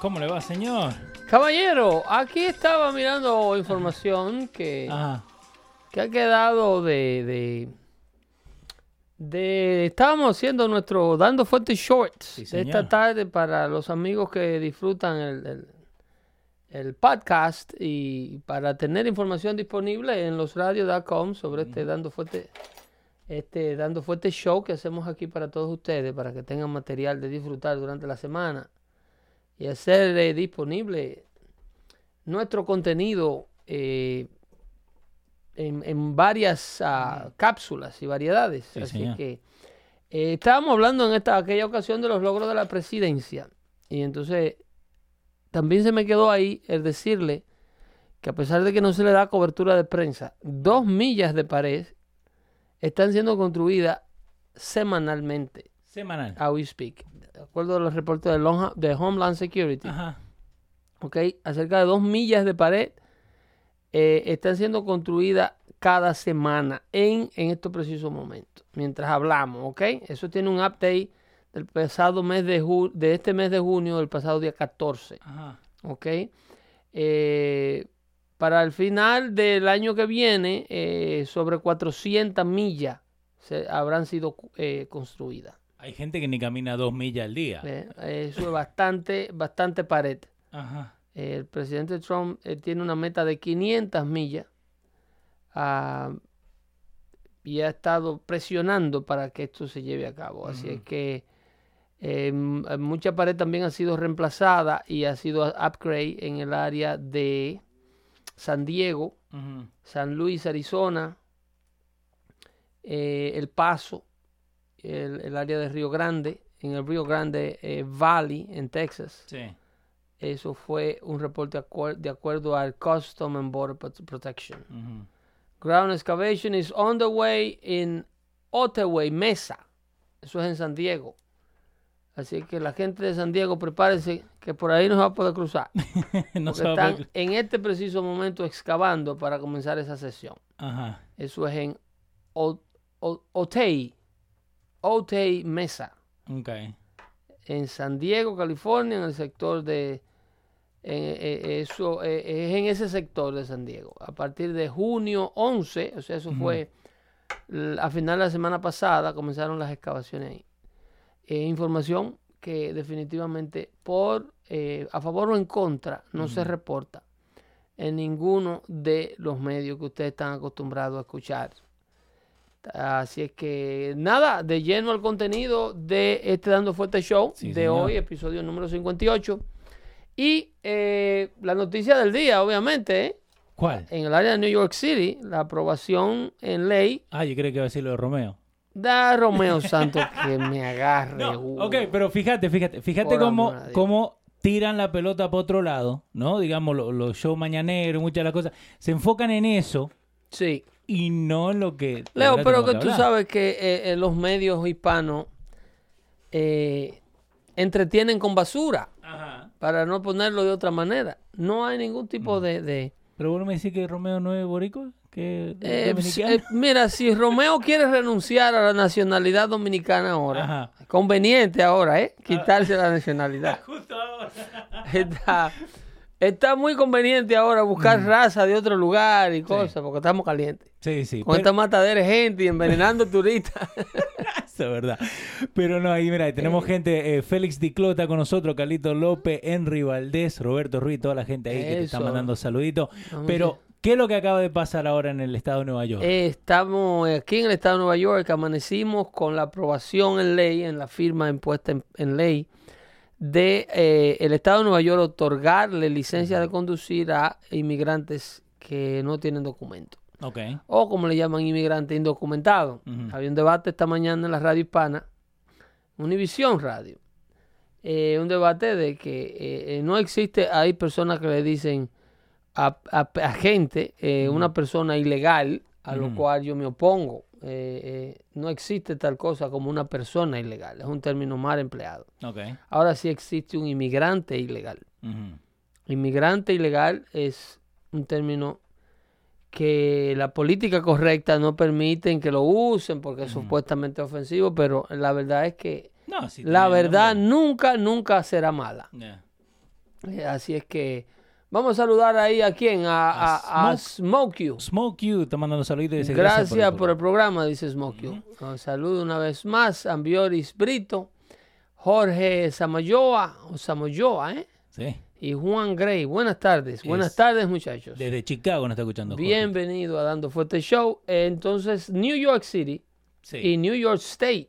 ¿Cómo le va, señor? Caballero, aquí estaba mirando información que, Ajá. que ha quedado de, de, de- Estábamos haciendo nuestro Dando Fuertes Shorts Sí, de señor. esta tarde para los amigos que disfrutan el, el- el podcast y para tener información disponible en losradios.com sobre este Dando Fuerte este Dando Fuerte Show que hacemos aquí para todos ustedes, para que tengan material de disfrutar durante la semana y hacer eh, disponible nuestro contenido eh, en, en varias ah, cápsulas y variedades. Sí, Así señor. que eh, estábamos hablando en esta aquella ocasión de los logros de la presidencia. Y entonces también se me quedó ahí el decirle que a pesar de que no se le da cobertura de prensa, dos millas de pared están siendo construidas semanalmente Semanal. a we speak. De acuerdo a los reportes de, Homeland Security, Ajá. ¿ok? acerca de dos millas de pared eh, están siendo construidas cada semana en, en estos precisos momentos, mientras hablamos, ¿ok? Eso tiene un update del pasado mes de, ju- de este mes de junio, del pasado día 14, Ajá. ¿ok? Eh, para el final del año que viene, eh, sobre 400 millas se, habrán sido eh, construidas. Hay gente que ni camina dos millas al día. Eh, Eso es bastante, bastante pared. Ajá. Eh, El presidente Trump eh, tiene una meta de 500 millas ah, y ha estado presionando para que esto se lleve a cabo. Así es que eh, m- mucha pared también ha sido reemplazada y ha sido upgrade en el área de San Diego. San Luis, Arizona, eh, El Paso, el, el área de Río Grande, en el Río Grande eh, Valley, en Texas. Sí. Eso fue un reporte acuer- de acuerdo al Custom and Border Prot- Protection. Ground excavation is on the way in Ottaway, Mesa. Eso es en San Diego. Así que la gente de San Diego, prepárense que por ahí no se va a poder cruzar. no Porque se va a están poder- en este preciso momento excavando para comenzar esa sesión. Ajá. Eso es en Otay, Otay Mesa, en San Diego, California, en el sector de... en- eh, eso eh, es en ese sector de San Diego. A partir de junio 11, o sea, eso fue a final de la semana pasada, comenzaron las excavaciones ahí. Eh, información que definitivamente por eh, a favor o en contra no se reporta en ninguno de los medios que ustedes están acostumbrados a escuchar. Así es que nada, de lleno al contenido de este Dando Fuerte Show Sí, de señor. hoy, episodio número 58. Y eh, la noticia del día, obviamente, ¿eh? ¿Cuál? en el área de New York City, la aprobación en ley Ah, yo creo que iba a decir lo de Romeo. da Romeo Santos que me agarre. No, uh. ok, pero fíjate, fíjate, fíjate cómo, cómo tiran la pelota para otro lado, ¿no? Digamos, lo- los shows mañaneros, muchas de las cosas. Se enfocan en eso Sí. Y no lo que... Leo, pero que tú sabes que eh, eh, los medios hispanos eh, entretienen con basura, Ajá. para no ponerlo de otra manera. No hay ningún Mm. tipo de... de- Pero vos no me decís que Romeo no es boricua, que Eh, dominicano. eh, mira, si Romeo quiere renunciar a la nacionalidad dominicana ahora, Ajá. conveniente ahora, ¿eh? Quitarse la nacionalidad. Justo ahora. Está, está muy conveniente ahora buscar raza de otro lugar y cosas, porque estamos calientes. Sí, sí. Con pero- esta matadera de gente y envenenando turistas. Eso es verdad. Pero no, ahí mira, tenemos gente, eh, Félix Diclota con nosotros, Carlito López, Henry Valdés, Roberto Ruiz, toda la gente ahí que te está mandando saluditos. No, Pero ¿Qué es lo que acaba de pasar ahora en el estado de Nueva York? Eh, estamos aquí en el estado de Nueva York, amanecimos con la aprobación en ley, en la firma impuesta en, en ley, de eh, el estado de Nueva York otorgarle licencia de conducir a inmigrantes que no tienen documento. ok. O como le llaman inmigrantes indocumentados. Ujú. Había un debate esta mañana en la radio hispana, Univisión Radio. eh, un debate de que eh, eh, no existe, hay personas que le dicen a, a- a gente, eh, una persona ilegal, a lo cual yo me opongo. Eh, eh, no existe tal cosa como una persona ilegal, es un término mal empleado. Ahora sí existe un inmigrante ilegal. Inmigrante ilegal es un término que la política correcta no permiten que lo usen porque es supuestamente ofensivo, pero la verdad es que No, sí la verdad nunca, nunca será mala. Yeah. Eh, Así es que vamos a saludar ahí a quién, a, a, a Smoke You. Smoke You está mandando saludos y dice Gracias, por el programa. programa, dice Smoke You. Saludo una vez más, Ambioris Brito, Jorge Samayoa, o Samoyoa, ¿eh? Sí. y Juan Gray. Buenas tardes, buenas Es- tardes muchachos. Desde Chicago nos está escuchando. Jorge. Bienvenido a Dando Fuerte Show. Entonces, New York City Sí. y New York State,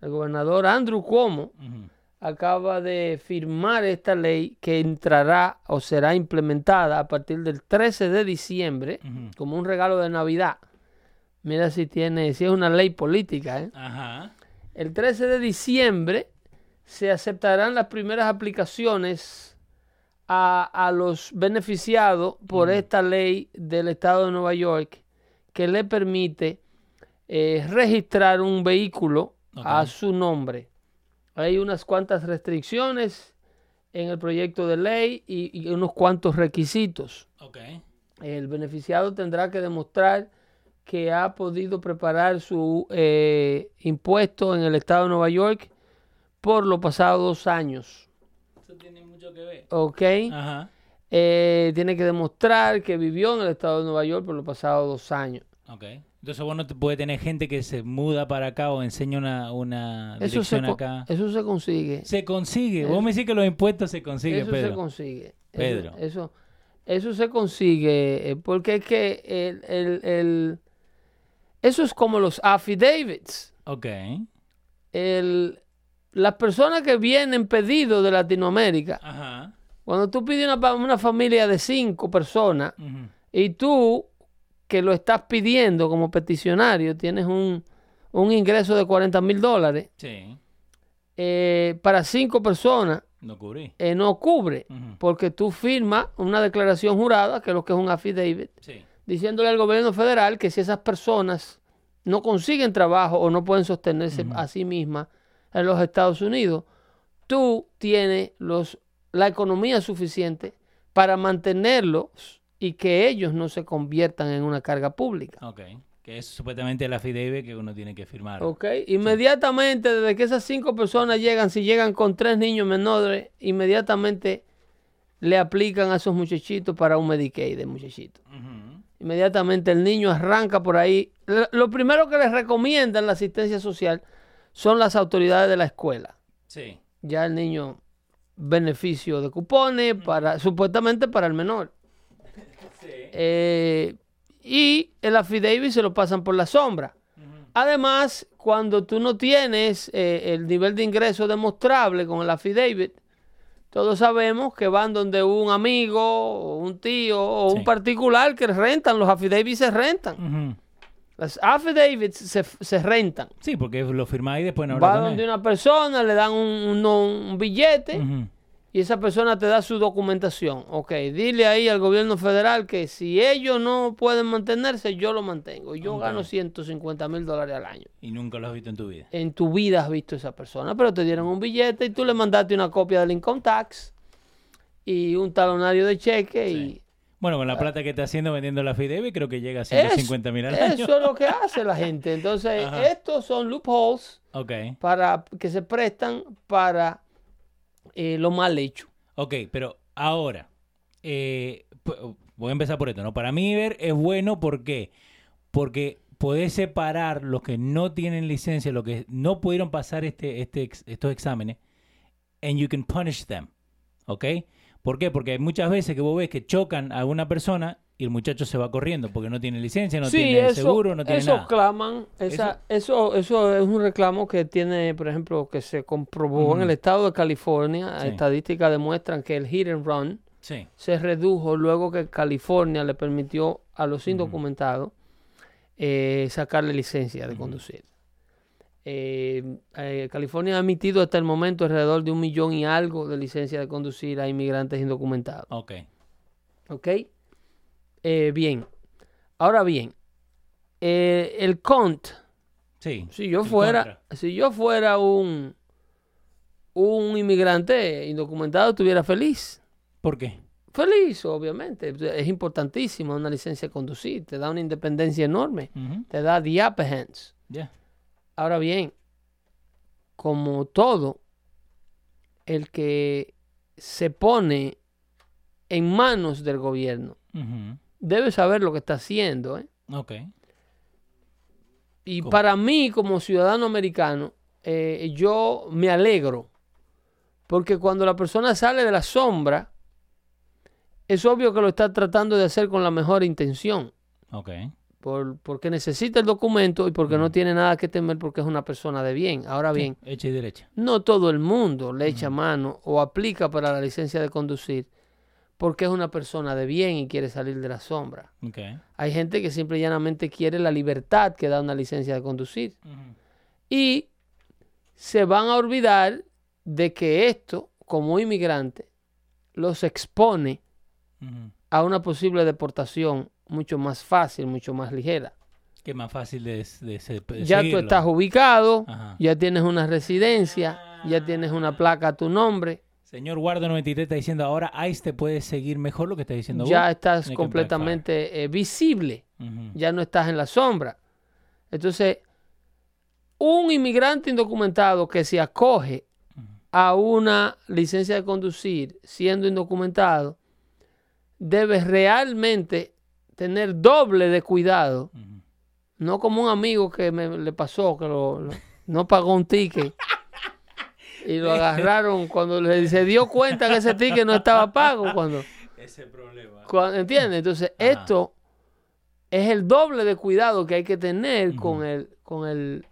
el gobernador Andrew Cuomo. Acaba de firmar esta ley que entrará o será implementada a partir del 13 de diciembre como un regalo de Navidad. Mira si tiene, si es una ley política, ¿eh? Ajá. El 13 de diciembre se aceptarán las primeras aplicaciones a, a los beneficiados por esta ley del estado de Nueva York que le permite eh, registrar un vehículo a su nombre. Hay unas cuantas restricciones en el proyecto de ley y, y unos cuantos requisitos. Ok. El beneficiado tendrá que demostrar que ha podido preparar su eh, impuesto en el estado de Nueva York por los pasados dos años. Eso tiene mucho que ver. ¿Ok? Ajá. Eh, tiene que demostrar que vivió en el estado de Nueva York por los pasados dos años. Ok. Entonces vos no te puede tener gente que se muda para acá o enseña una, una Eso dirección acá. eso se consigue. Se consigue. Eso- Vos me decís que los impuestos se consiguen, eso Pedro. se consigue. Eso- Pedro. Eso, eso, se consigue eh, porque es que el, el- el- eso es como los affidavits. Ok. El, las personas que vienen pedidos de Latinoamérica, Ajá. cuando tú pides una, una familia de cinco personas y tú que lo estás pidiendo como peticionario tienes un, un ingreso de 40 mil dólares, Sí. eh, para cinco personas No cubrí. eh, no cubre porque tú firmas una declaración jurada, que es lo que es un affidavit, Sí. diciéndole al gobierno federal que si esas personas no consiguen trabajo o no pueden sostenerse a sí mismas en los Estados Unidos, tú tienes los, la economía suficiente para mantenerlos y que ellos no se conviertan en una carga pública. Ok. Que es supuestamente el affidavit que uno tiene que firmar. ¿Ok? Inmediatamente, desde que esas cinco personas llegan, si llegan con tres niños menores, inmediatamente le aplican a esos muchachitos para un Medicaid de muchachitos. Inmediatamente el niño arranca por ahí. Lo- Lo primero que les recomiendan la asistencia social son las autoridades de la escuela. Sí. Ya el niño beneficio de cupones para supuestamente para el menor. Eh, y el affidavit se lo pasan por la sombra. Además, cuando tú no tienes eh, el nivel de ingreso demostrable con el affidavit, todos sabemos que van donde un amigo, o un tío o Sí. un particular que rentan, los affidavits se rentan. Ujú. Las affidavits se, se rentan. Sí, porque lo firmáis y después no Va donde una persona, le dan un, un- un billete. Y esa persona te da su documentación. Ok, dile ahí al gobierno federal que si ellos no pueden mantenerse, yo lo mantengo. Yo Ok. gano 150 mil dólares al año. Y nunca lo has visto en tu vida. En tu vida has visto a esa persona, pero te dieron un billete y tú le mandaste una copia del income tax y un talonario de cheque y Bueno, con la plata que está haciendo vendiendo la affidavit, creo que llega a 150 mil al año. eso es lo que hace la gente. Entonces, Ajá. estos son loopholes para que se prestan para eh, lo mal hecho. Ok, pero ahora, eh, voy a empezar por esto, ¿no? Para mí ver es bueno, ¿por qué? Porque podés separar los que no tienen licencia, los que no pudieron pasar este, este, estos exámenes, and you can punish them, ¿ok? ¿Por qué? Porque hay muchas veces que vos ves que chocan a una persona y el muchacho se va corriendo porque no tiene licencia, no sí, tiene eso, seguro, no tiene eso nada. claman, esa, eso, eso es un reclamo que tiene, por ejemplo, que se comprobó en el estado de California. Sí. Estadísticas demuestran que el hit and run Sí. se redujo luego que California le permitió a los indocumentados eh, sacarle licencia de conducir. Eh, eh, California ha emitido hasta el momento alrededor de un millón y algo de licencias de conducir a inmigrantes indocumentados. Ok. ¿Ok? Eh, bien. Ahora bien, eh, el CONT, Sí. si yo fuera, contra. si yo fuera un, un inmigrante indocumentado, estuviera feliz. ¿Por qué? Feliz, obviamente. Es importantísimo una licencia de conducir. Te da una independencia enorme. Te da the upper hands. Ahora bien, como todo, el que se pone en manos del gobierno Ujú, debe saber lo que está haciendo. ¿eh? Ok. Y ¿Cómo? para mí, como ciudadano americano, eh, yo me alegro. Porque cuando la persona sale de la sombra, es obvio que lo está tratando de hacer con la mejor intención. Ok. por- porque necesita el documento y porque no tiene nada que temer porque es una persona de bien. Ahora bien, Sí, hecha y derecha. no todo el mundo le echa mano o aplica para la licencia de conducir porque es una persona de bien y quiere salir de la sombra. Hay gente que simple y llanamente quiere la libertad que da una licencia de conducir. Y se van a olvidar de que esto, como inmigrante, los expone a una posible deportación mucho más fácil, mucho más ligera. Que es más fácil de, de ya tú estás ubicado, Ajá. ya tienes una residencia, ya tienes una placa a tu nombre, Señor Guardo 93 está diciendo ahora ICE te puede seguir mejor lo que está diciendo ya vos. estás completamente eh, visible, ya no estás en la sombra. Entonces, un inmigrante indocumentado que se acoge a una licencia de conducir siendo indocumentado, debe realmente tener doble de cuidado. No como un amigo que me le pasó, que lo, lo- no pagó un ticket. Y lo agarraron cuando le, se dio cuenta que ese ticket no estaba pago. Cuando, Ese problema. cuando- ¿Entiendes? Entonces, Ajá. esto es el doble de cuidado que hay que tener con, el, con, el,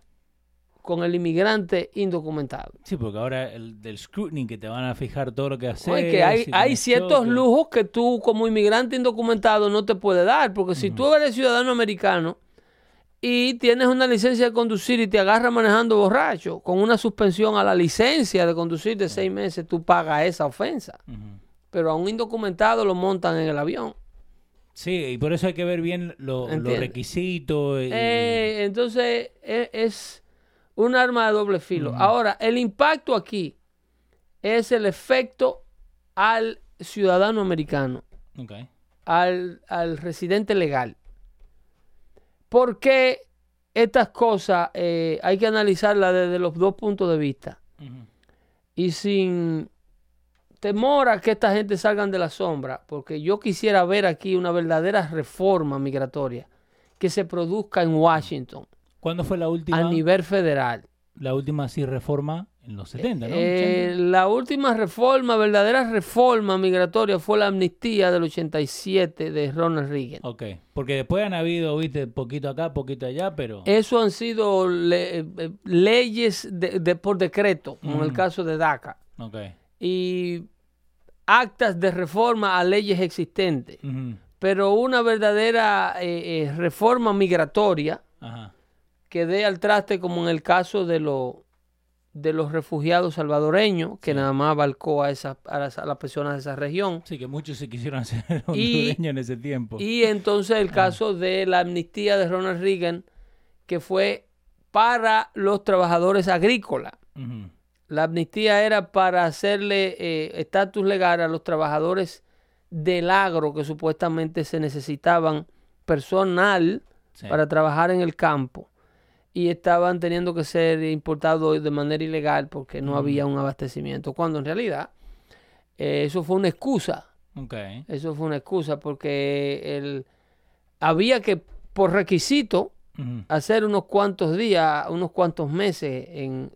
con el inmigrante indocumentado. Sí, porque ahora el del scrutiny que te van a fijar todo lo que haces. Oye, que hay, si hay ciertos lujos que tú como inmigrante indocumentado no te puedes dar, porque si tú eres ciudadano americano y tienes una licencia de conducir y te agarras manejando borracho, con una suspensión a la licencia de conducir de seis meses, tú pagas esa ofensa. Pero a un indocumentado lo montan en el avión. Sí, y por eso hay que ver bien lo- los requisitos. y- Eh, entonces e- es un arma de doble filo. Ahora, el impacto aquí es el efecto al ciudadano americano. Al, al residente legal. ¿Por qué estas cosas eh, hay que analizarlas desde los dos puntos de vista? Y sin temor a que esta gente salgan de la sombra, porque yo quisiera ver aquí una verdadera reforma migratoria que se produzca en Washington ¿Cuándo fue la última? a nivel federal. La última sí reforma en los 70, ¿no? Eh, 80. la última reforma, verdadera reforma migratoria fue la amnistía del 87 de Ronald Reagan. Ok, porque después han habido, viste, poquito acá, poquito allá, pero... Eso han sido le- eh, leyes de, de- por decreto, como en el Ujú. caso de DACA, Ok. y actas de reforma a leyes existentes. Pero una verdadera eh, eh, reforma migratoria Ajá. que dé al traste, como en el caso de, lo- de los refugiados salvadoreños, que nada más abarcó a, esas, a, las, a las personas de esa región. Sí, que muchos se quisieron hacer Y- en ese tiempo. Y entonces el caso de la amnistía de Ronald Reagan, que fue para los trabajadores agrícolas. La amnistía era para hacerle eh, estatus legal a los trabajadores del agro que supuestamente se necesitaban personal Sí. para trabajar en el campo y estaban teniendo que ser importados de manera ilegal porque no había un abastecimiento, cuando en realidad eh, eso fue una excusa, eso fue una excusa porque el, había que por requisito hacer unos cuantos días, unos cuantos meses en,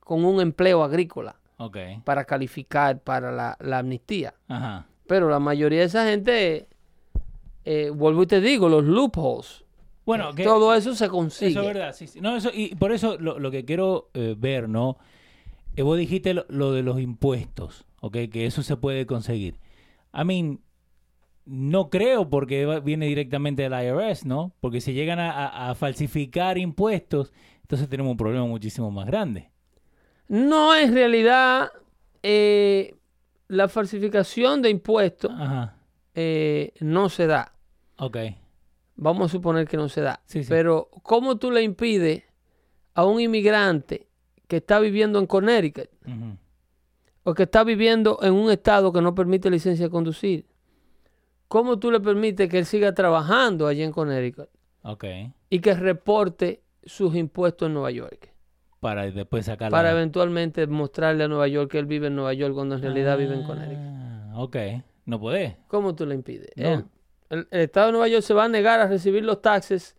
con un empleo agrícola para calificar para la, la amnistía. Ajá. Pero la mayoría de esa gente eh, vuelvo y te digo, los loopholes. Bueno, que Todo eso se consigue. eso es verdad, sí, sí. No, eso, y por eso lo, lo que quiero eh, ver, ¿no? Eh, vos dijiste lo, lo de los impuestos, ¿ok? Que eso se puede conseguir. I mean, no creo porque va- viene directamente del IRS, ¿no? Porque si llegan a, a- a falsificar impuestos, entonces tenemos un problema muchísimo más grande. No, en realidad, eh, la falsificación de impuestos Ajá, eh, no se da. ok. Vamos a suponer que no se da. Sí, sí. Pero, ¿cómo tú le impides a un inmigrante que está viviendo en Connecticut o que está viviendo en un estado que no permite licencia de conducir? ¿Cómo tú le permites que él siga trabajando allí en Connecticut Ok. y que reporte sus impuestos en Nueva York? Para después sacar Para eventualmente mostrarle a Nueva York que él vive en Nueva York cuando en realidad vive en Ah, Connecticut. Ok, no podés. ¿Cómo tú le impides? No. El, el Estado de Nueva York se va a negar a recibir los taxes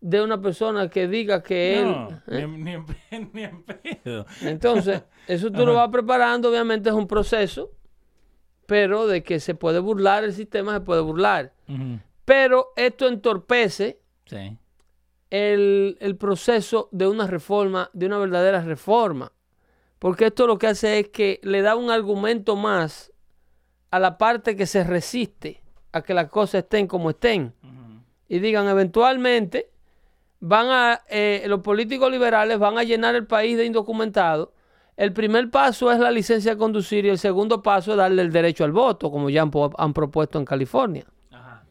de una persona que diga que él... ¿eh? ni, ni en pe- ni en pedo. Entonces, eso tú lo vas preparando, obviamente es un proceso, pero de que se puede burlar el sistema, se puede burlar. Pero esto entorpece Sí. el, el proceso de una reforma, de una verdadera reforma. Porque esto lo que hace es que le da un argumento más a la parte que se resiste a que las cosas estén como estén. Y digan, eventualmente, van a, eh, los políticos liberales van a llenar el país de indocumentados. El primer paso es la licencia de conducir y el segundo paso es darle el derecho al voto, como ya han, propuesto en California. Ajá.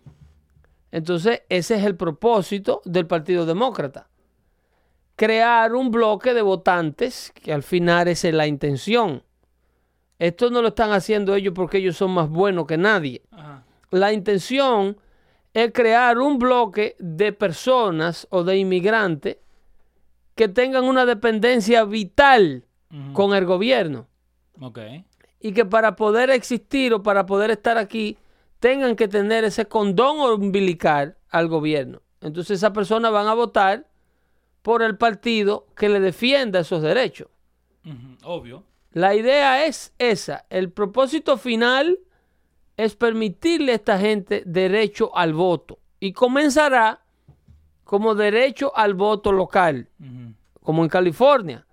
Entonces, ese es el propósito del Partido Demócrata. Crear un bloque de votantes, que al final esa es la intención. Esto no lo están haciendo ellos porque ellos son más buenos que nadie. Ajá. La intención es crear un bloque de personas o de inmigrantes que tengan una dependencia vital con el gobierno Ok. y que para poder existir o para poder estar aquí tengan que tener ese condón umbilical al gobierno. Entonces esas personas van a votar por el partido que le defienda esos derechos. Obvio. La idea es esa. El propósito final es permitirle a esta gente derecho al voto. Y comenzará como derecho al voto local, como en California.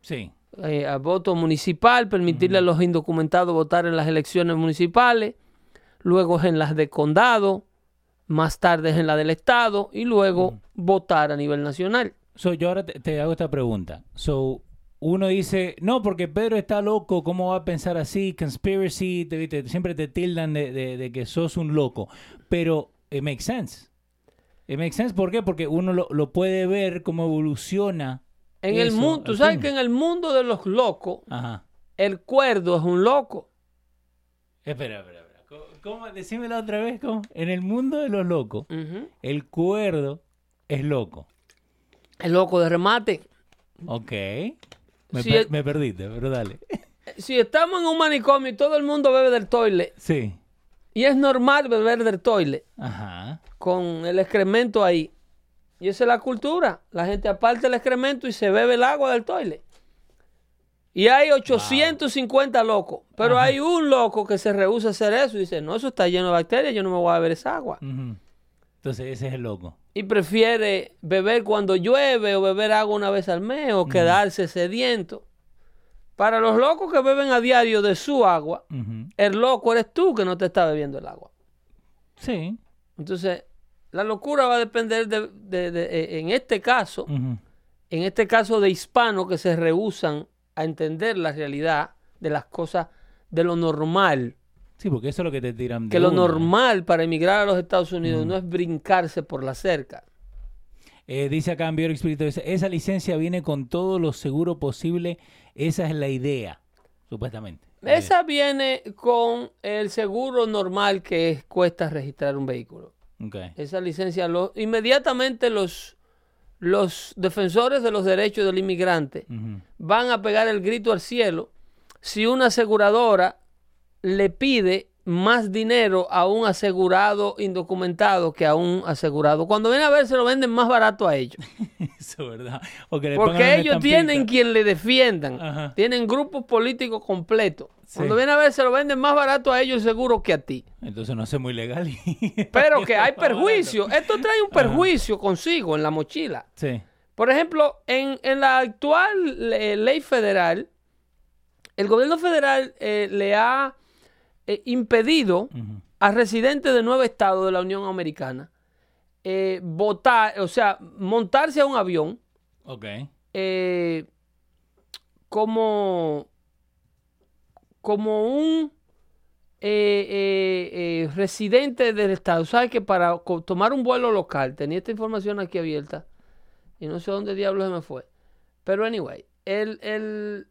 Sí. eh, al voto municipal, permitirle a los indocumentados votar en las elecciones municipales, luego en las de condado, más tarde en la del estado y luego votar a nivel nacional. So, yo ahora te, te hago esta pregunta. So, uno dice, no, porque Pedro está loco, ¿cómo va a pensar así? Conspiracy, te, siempre te tildan de, de- de que sos un loco. Pero it makes sense. It makes sense, ¿por qué? Porque uno lo, lo puede ver cómo evoluciona. En el mundo, tú sabes que en el mundo de los locos, Ajá. el cuerdo es un loco. Espera, espera, espera. ¿Cómo, cómo? Decímelo otra vez, ¿cómo? En el mundo de los locos, el cuerdo es loco. El loco de remate. Ok. Me, per- me perdiste, pero dale. Si estamos en un manicomio y todo el mundo bebe del toilet, Sí. y es normal beber del toilet, Ajá. con el excremento ahí. Y esa es la cultura. La gente aparta el excremento y se bebe el agua del toilet. Y hay 850 locos. Pero hay un loco que se rehúsa a hacer eso y dice, no, eso está lleno de bacterias, yo no me voy a beber esa agua. Entonces ese es el loco. Y prefiere beber cuando llueve o beber agua una vez al mes o quedarse sediento. Para los locos que beben a diario de su agua, el loco eres tú que no te está bebiendo el agua. Sí. Entonces, la locura va a depender de, de- de- eh, en este caso, en este caso de hispanos que se rehusan a entender la realidad de las cosas, de lo normal. Sí, porque eso es lo que te tiran de Que lo una. normal para emigrar a los Estados Unidos no es brincarse por la cerca. Eh, dice acá en Bior Espíritu, esa licencia viene con todo lo seguro posible. Esa es la idea, supuestamente. Esa viene con el seguro normal que es- cuesta registrar un vehículo. idea. Ok. Esa licencia, lo, inmediatamente los, los defensores de los derechos del inmigrante van a pegar el grito al cielo si una aseguradora le pide más dinero a un asegurado indocumentado que a un asegurado. Cuando viene a ver, se lo venden más barato a ellos. Eso es verdad. Porque ellos tienen quien le defiendan. Ajá. Tienen grupos políticos completos. Sí. Cuando viene a ver, se lo venden más barato a ellos seguro que a ti. Entonces no sé muy legal. y- Pero que hay perjuicio. Esto trae un perjuicio consigo en la mochila. Sí. Por ejemplo, en, en la actual eh, ley federal, el gobierno federal eh, le ha eh, impedido a residentes de nueve estados de la Unión Americana eh, votar, o sea, montarse a un avión Ok. eh, como, como un eh, eh, eh, residente del estado. ¿Sabes que para tomar un vuelo local, tenía esta información aquí abierta y no sé dónde diablos se me fue. Pero anyway, el, el,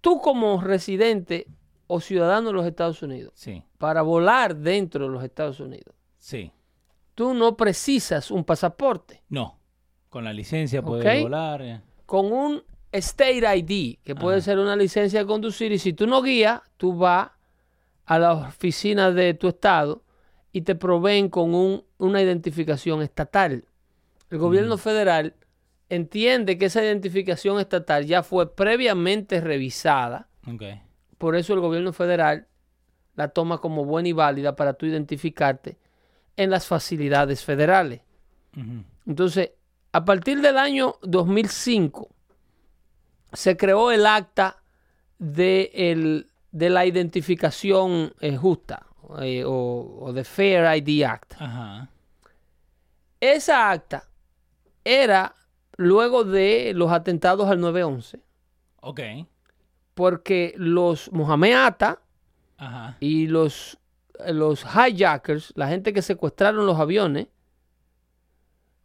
tú como residente o ciudadano de los Estados Unidos, Sí. para volar dentro de los Estados Unidos, Sí. tú no precisas un pasaporte. No. Con la licencia puede Ok. volar. eh. con un State ID, que puede ser una licencia de conducir, y si tú no guías, tú vas a la oficina de tu estado y te proveen con un- una identificación estatal. El gobierno federal entiende que esa identificación estatal ya fue previamente revisada, Ok. Por eso el gobierno federal la toma como buena y válida para tú identificarte en las facilidades federales. Entonces, a partir del año 2005, se creó el acta de, el- de la identificación eh, justa eh, o, o de Fair ID Act. Esa acta era luego de los atentados al 9-11, Ok. Porque los Ajá. y los, los hijackers, la gente que secuestraron los aviones,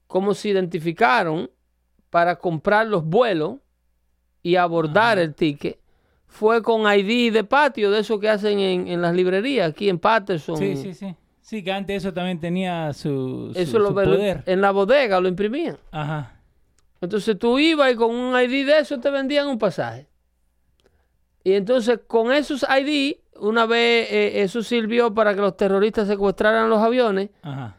cómo se identificaron para comprar los vuelos y abordar Ajá. el ticket, fue con ID de patio, de eso que hacen en, en las librerías, aquí en Patterson. Sí, sí, sí. Sí, que antes eso también tenía su, su- Eso lo su poder. en la bodega lo imprimían. Ajá. Entonces tú ibas y con un ID de eso te vendían un pasaje. Y entonces con esos ID, una vez eh, eso sirvió para que los terroristas secuestraran los aviones, Ajá.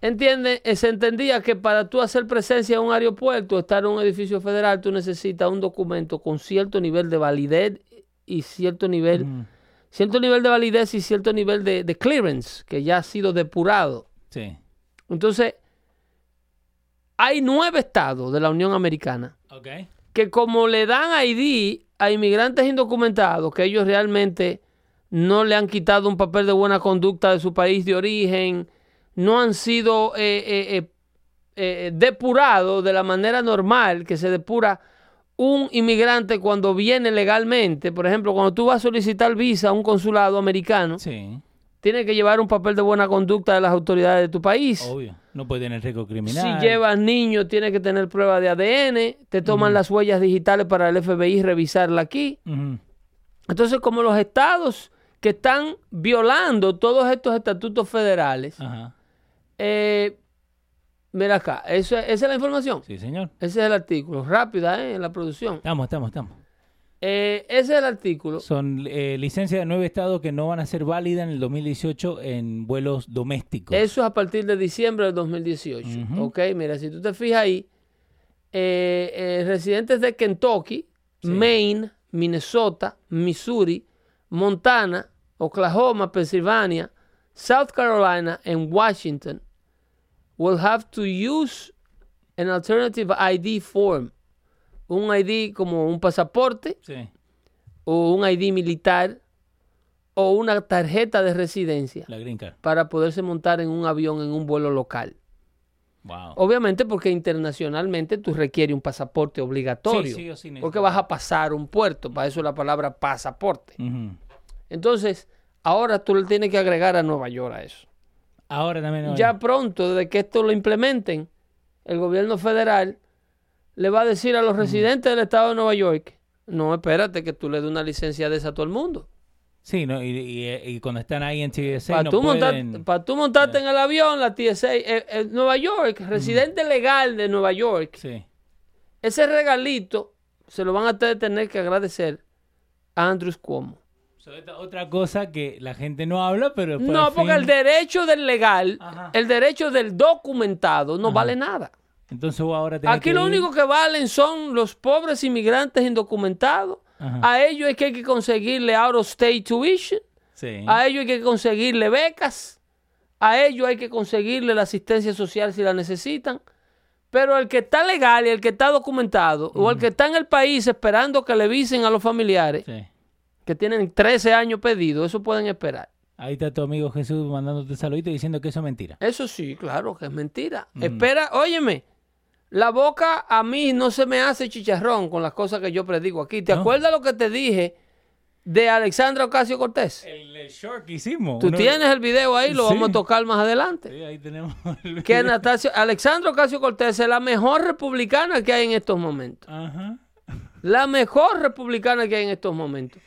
entiende, Eh, se entendía que para tú hacer presencia en un aeropuerto, estar en un edificio federal, tú necesitas un documento con cierto nivel de validez y cierto nivel, cierto nivel de validez y cierto nivel de, de clearance que ya ha sido depurado. Sí. Entonces, hay nueve estados de la Unión Americana Ok. Que como le dan ID a inmigrantes indocumentados, que ellos realmente no le han quitado un papel de buena conducta de su país de origen, no han sido eh, eh, eh, eh, depurados de la manera normal que se depura un inmigrante cuando viene legalmente. Por ejemplo, cuando tú vas a solicitar visa a un consulado americano, Sí. tienes que llevar un papel de buena conducta de las autoridades de tu país. Obvio. No puede tener riesgo criminal. Si llevas niños, tienes que tener prueba de ADN, te toman las huellas digitales para el FBI revisarla aquí. Entonces, como los estados que están violando todos estos estatutos federales, eh, mira acá, eso, esa es la información. Sí, señor. Ese es el artículo. Rápida, ¿eh? En la producción. Estamos, estamos, estamos. Eh, ese es el artículo. Son eh, licencias de nueve estados que no van a ser válidas en el 2018 en vuelos domésticos. Eso es a partir de diciembre del 2018. Ujú. Ok, mira, si tú te fijas ahí, eh, eh, residentes de Kentucky, Sí. Maine, Minnesota, Missouri, Montana, Oklahoma, Pennsylvania, South Carolina, and Washington will have to use an alternative ID form. Un ID como un pasaporte Sí. o un ID militar o una tarjeta de residencia La green card. para poderse montar en un avión en un vuelo local. Wow. Obviamente porque internacionalmente tú requieres un pasaporte obligatorio. Sí, sí porque vas a pasar un puerto, para eso la palabra pasaporte. Entonces, ahora tú le tienes que agregar a Nueva York a eso. Ahora también. Ya pronto, de que esto lo implementen, el gobierno federal le va a decir a los residentes del estado de Nueva York, no, espérate que tú le des una licencia de esa a todo el mundo. Sí, no, y, y- y cuando están ahí en TSA Para no tú, pueden... pa' tú montarte en el avión, la TSA, eh, eh, Nueva York, residente legal de Nueva York, Sí. ese regalito se lo van a te- tener que agradecer a Andrews Cuomo. So, otra cosa que la gente no habla, pero No, porque fin- el derecho del legal, Ajá. el derecho del documentado no Ajá. vale nada. Entonces vos ahora tenés Aquí que lo ir- único que valen son los pobres inmigrantes indocumentados. Ajá. A ellos es que hay que conseguirle out of state tuition. Sí. A ellos hay que conseguirle becas. A ellos hay que conseguirle la asistencia social si la necesitan. Pero el que está legal y el que está documentado, o el que está en el país esperando que le visen a los familiares, Sí. que tienen 13 años pedidos, eso pueden esperar. Ahí está tu amigo Jesús mandándote saludito diciendo que eso es mentira. Eso sí, claro, que es mentira. Espera, óyeme, la boca a mí no se me hace chicharrón con las cosas que yo predigo aquí. ¿Te No. acuerdas lo que te dije de Alexandra Ocasio Cortés? El, el short que hicimos. Tú tienes el video ahí, lo Sí. vamos a tocar más adelante. Sí, ahí tenemos el Que video. Natasio, Alexandra Ocasio Cortés es la mejor republicana que hay en estos momentos. Ajá. La mejor republicana que hay en estos momentos.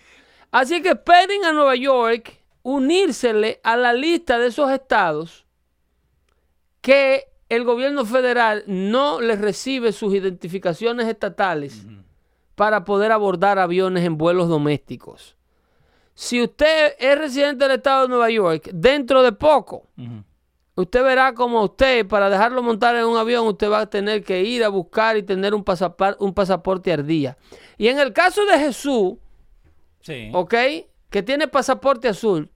Así que esperen a Nueva York unírsele a la lista de esos estados que el gobierno federal no les recibe sus identificaciones estatales para poder abordar aviones en vuelos domésticos. Si usted es residente del estado de Nueva York, dentro de poco, usted verá como usted, para dejarlo montar en un avión, usted va a tener que ir a buscar y tener un, pasapar- un pasaporte al día. Y en el caso de Jesús, Sí. ¿ok? Que tiene pasaporte azul,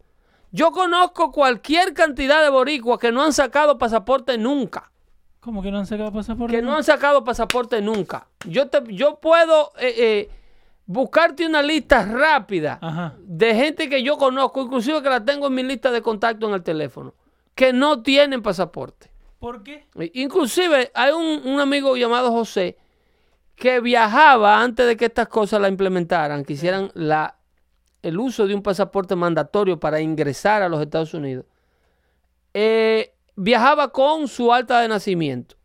yo conozco cualquier cantidad de boricuas que no han sacado pasaporte nunca. ¿Cómo que no han sacado pasaporte? Que no han sacado pasaporte nunca. Yo, te, yo puedo eh, eh, buscarte una lista rápida Ajá. de gente que yo conozco, inclusive que la tengo en mi lista de contacto en el teléfono, que no tienen pasaporte. ¿Por qué? Eh, Inclusive hay un, un amigo llamado José que viajaba antes de que estas cosas la implementaran, que hicieran la, el uso de un pasaporte mandatorio para ingresar a los Estados Unidos. Eh, viajaba con su alta de nacimiento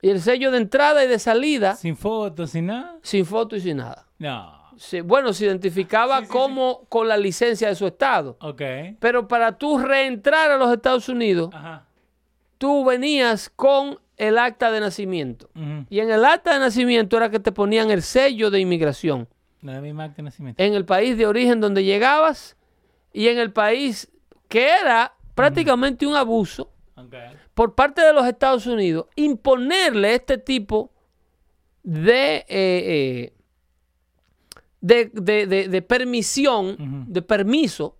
y el sello de entrada y de salida Sin fotos, sin nada. sin foto y sin nada. No. Bueno, se identificaba como con la licencia de su estado. Ok. Pero para tú reentrar a los Estados Unidos, Ajá. tú venías con el acta de nacimiento. Y en el acta de nacimiento era que te ponían el sello de inmigración. La misma acta de nacimiento. En el país de origen donde llegabas y en el país que era prácticamente un abuso por parte de los Estados Unidos imponerle este tipo de, eh, eh, de, de- de- de permisión, de permiso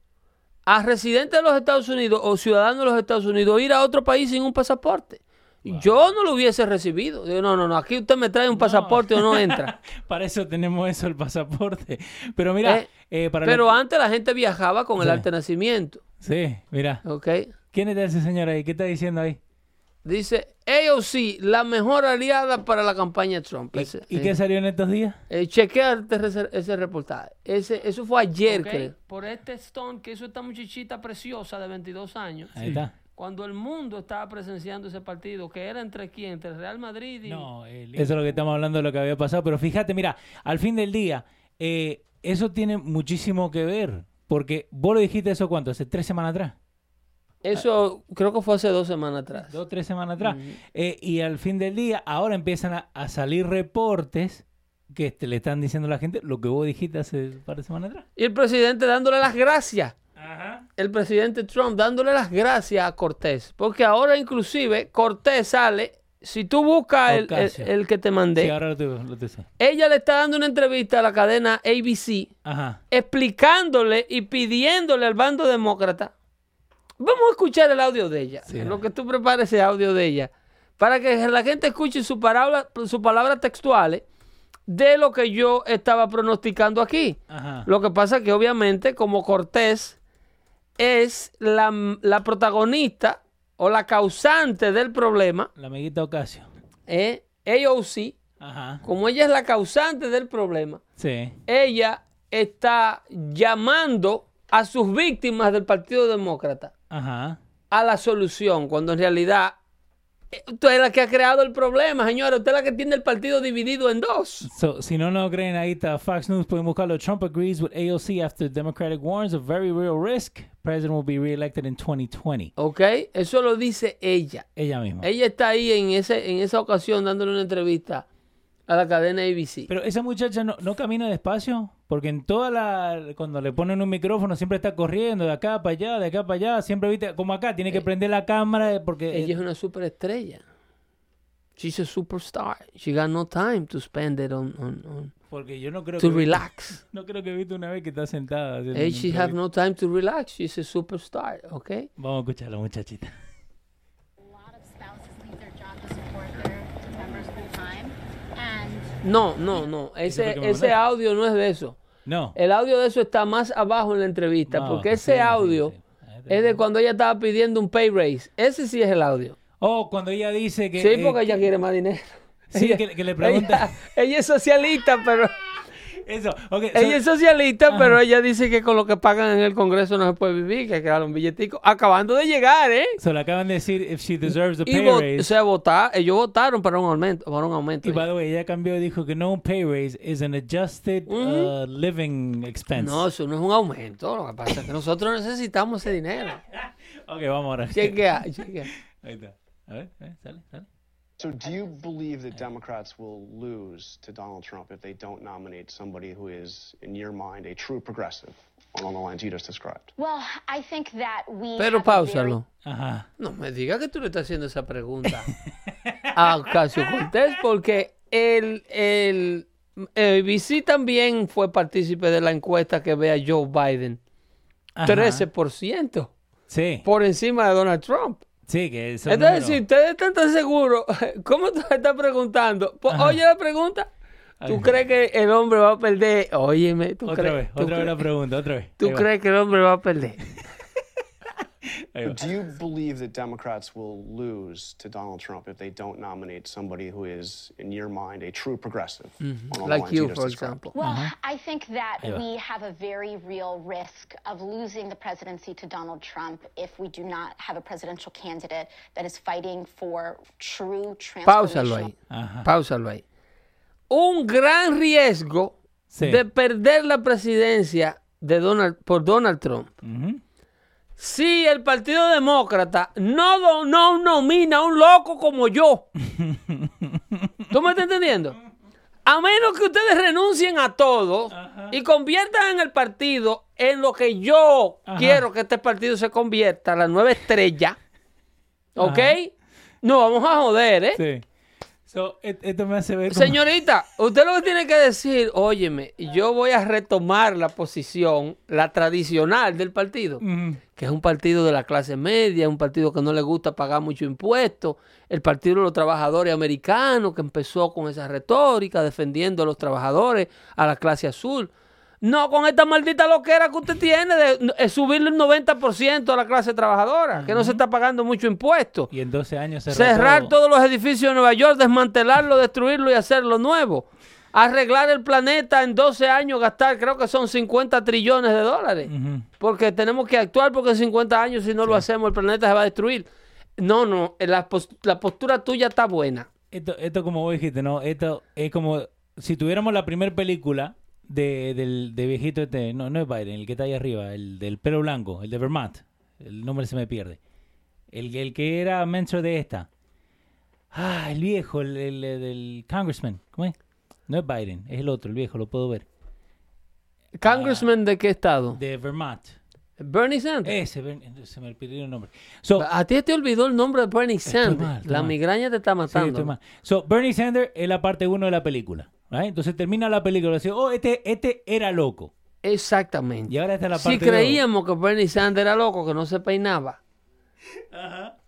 a residentes de los Estados Unidos o ciudadanos de los Estados Unidos ir a otro país sin un pasaporte. Yo no lo hubiese recibido. Digo, no, no, no, aquí usted me trae un pasaporte o no entra. Para eso tenemos eso, el pasaporte. Pero mira, Eh, eh, para Pero lo- antes la gente viajaba con el Sí. de nacimiento. Sí, mira. ¿Ok? ¿Quién es ese señor ahí? ¿Qué está diciendo ahí? Dice AOC, la mejor aliada para la campaña de Trump. Ese- ¿Y eh. qué salió en estos días? Eh, chequea ese, ese reportaje. Ese, eso fue ayer, Ok. creo. Por este Stone que hizo esta muchachita preciosa de 22 años. Ahí está. Cuando el mundo estaba presenciando ese partido, que era entre quién, entre el Real Madrid y... No, el- eso es lo que estamos hablando de lo que había pasado. Pero fíjate, mira, al fin del día, eh, eso tiene muchísimo que ver. Porque vos lo dijiste eso cuánto, hace tres semanas atrás. Eso creo que fue hace dos semanas atrás. Dos, tres semanas atrás. Eh, y al fin del día, ahora empiezan a, a salir reportes que te le están diciendo a la gente lo que vos dijiste hace un par de semanas atrás. Y el presidente dándole las gracias. Ajá. El presidente Trump dándole las gracias a Cortés. Porque ahora inclusive Cortés sale, si tú buscas el, el- que te mandé, Sí, ahora lo te, lo te sé. ella le está dando una entrevista a la cadena ABC Ajá. explicándole y pidiéndole al bando demócrata. Vamos a escuchar el audio de ella. Sí. En lo que tú prepares ese audio de ella. Para que la gente escuche sus palabras sus palabras textuales de lo que yo estaba pronosticando aquí. Ajá. Lo que pasa que obviamente como Cortés es la, la protagonista o la causante del problema, La amiguita Ocasio. eh, AOC, Ajá. como ella es la causante del problema, Sí. ella está llamando a sus víctimas del Partido Demócrata Ajá. a la solución, cuando en realidad usted es la que ha creado el problema, señora. Usted es la que tiene el partido dividido en dos. So, si no nos creen, ahí está Fox News, pueden buscarlo. Trump agrees with AOC after Democratic warns of very real risk. President will be reelected in 2020. ¿Ok? Eso lo dice ella. Ella misma. Ella está ahí en, ese, en esa ocasión dándole una entrevista a la cadena ABC. Pero esa muchacha no, no camina despacio, porque en toda la. Cuando le ponen un micrófono siempre está corriendo de acá para allá, de acá para allá. Siempre, viste, como acá, tiene que prender la cámara eh, porque. Ella es una superestrella. She's a superstar. She got no time to spend it on, on, on porque yo no creo to que. relax. No creo que he visto una vez que está sentada. Hey, she have no time to relax. She's a superstar, okay? Vamos a escuchar a la muchachita. A lot of spouses leave their job to support their members full time. No, no, no. Ese, ese audio no es de eso. No. El audio de eso está más abajo en la entrevista, No, porque ese sí, audio sí. es de cuando ella estaba pidiendo un pay raise. Ese sí es el audio. Oh, cuando ella dice que. Sí, eh, porque ella quiere más dinero. Sí, Ella- que, que le pregunta. Ella, ella es socialista, pero Eso, ok. so- ella es socialista, Ajá. pero ella dice que con lo que pagan en el Congreso no se puede vivir, que hay que darle un billetico. Acabando de llegar, ¿eh? so le acaban de decir if she deserves Y pay raise. se vota- ellos votaron para un aumento, para un aumento. Y by the way, ella cambió y dijo que no un pay raise is an adjusted uh, living expense. No, eso no es un aumento. Lo que pasa es que nosotros necesitamos ese dinero. Ok, vamos ahora. Chequea, chequea. Ahí está. A ver, a ver, sale, sale. So, do you believe that Democrats will lose to Donald Trump if they don't nominate somebody who is, in your mind, a true progressive along the lines you just described? well, I think that we Pero pausalo. Ajá. No me diga que tú le estás haciendo esa pregunta a Ocasio Cortés, porque el, el, el ABC también fue partícipe de la encuesta que ve a Joe Biden. Ajá. 13% Sí, por encima de Donald Trump. Sí, que eso Entonces, si ustedes están tan seguros, ¿cómo tú estás preguntando? Pues, oye la pregunta. ¿Tú Ajá. crees que el hombre va a perder? Óyeme, ¿tú Otra crees, vez, tú otra vez la pregunta, otra vez. ¿Tú crees que el hombre va a perder? Ahí va. Do you believe that Democrats will lose to Donald Trump if they don't nominate somebody who is, in your mind, a true progressive mm-hmm. along the Like you, for example. Well, mm-hmm. I think that Ahí va. we have a very real risk of losing the presidency to Donald Trump if we do not have a presidential candidate that is fighting for true Páusalo transformational ahí. Ajá. Páusalo ahí. Un gran riesgo Sí. de perder la presidencia de Donald, por Donald Trump. Ujú. Si el Partido Demócrata no, no nomina a un loco como yo. ¿Tú me estás entendiendo? A menos que ustedes renuncien a todo y conviertan en el partido en lo que yo Ajá. quiero que este partido se convierta, la nueva estrella. ¿Ok? Ajá. No, vamos a joder, ¿eh? Sí. So, et- esto me hace ver como... Señorita, usted lo que tiene que decir, óyeme, yo voy a retomar la posición, la tradicional del partido, Ujú. Que es un partido de la clase media, un partido que no le gusta pagar mucho impuesto, el partido de los trabajadores americanos, que empezó con esa retórica defendiendo a los trabajadores, a la clase azul. No con esta maldita loquera que usted tiene de subirle un 90% a la clase trabajadora, que no se está pagando mucho impuesto. Y en 12 años Cerrar todo. todos los edificios de Nueva York, desmantelarlo, destruirlo y hacerlo nuevo. Arreglar el planeta en 12 años, gastar creo que son 50 trillones de dólares. Porque tenemos que actuar porque en 50 años si no lo hacemos el planeta se va a destruir. No, no, la, la postura tuya está buena. Esto, esto como vos dijiste, ¿no? Esto es como si tuviéramos la primera película de, del de viejito este, no, no es Biden, el que está ahí arriba, el del pelo blanco, el de Vermont, el nombre se me pierde. El, el que era mentor de esta. Ah, el viejo, el, el- el del congressman, ¿cómo es? No es Biden, es el otro, el viejo, lo puedo ver. ¿Congressman de qué estado? De Vermont. Bernie Sanders. Ese, se me perdió el nombre. So, A ti te olvidó el nombre de Bernie Sanders. mal, la mal. migraña te está matando. mal. So, Bernie Sanders es la parte uno de la película. right? Entonces termina la película y dice, oh, este, este era loco. Exactamente. Y ahora está la Si parte dos. creíamos que Bernie Sanders era loco, que no se peinaba,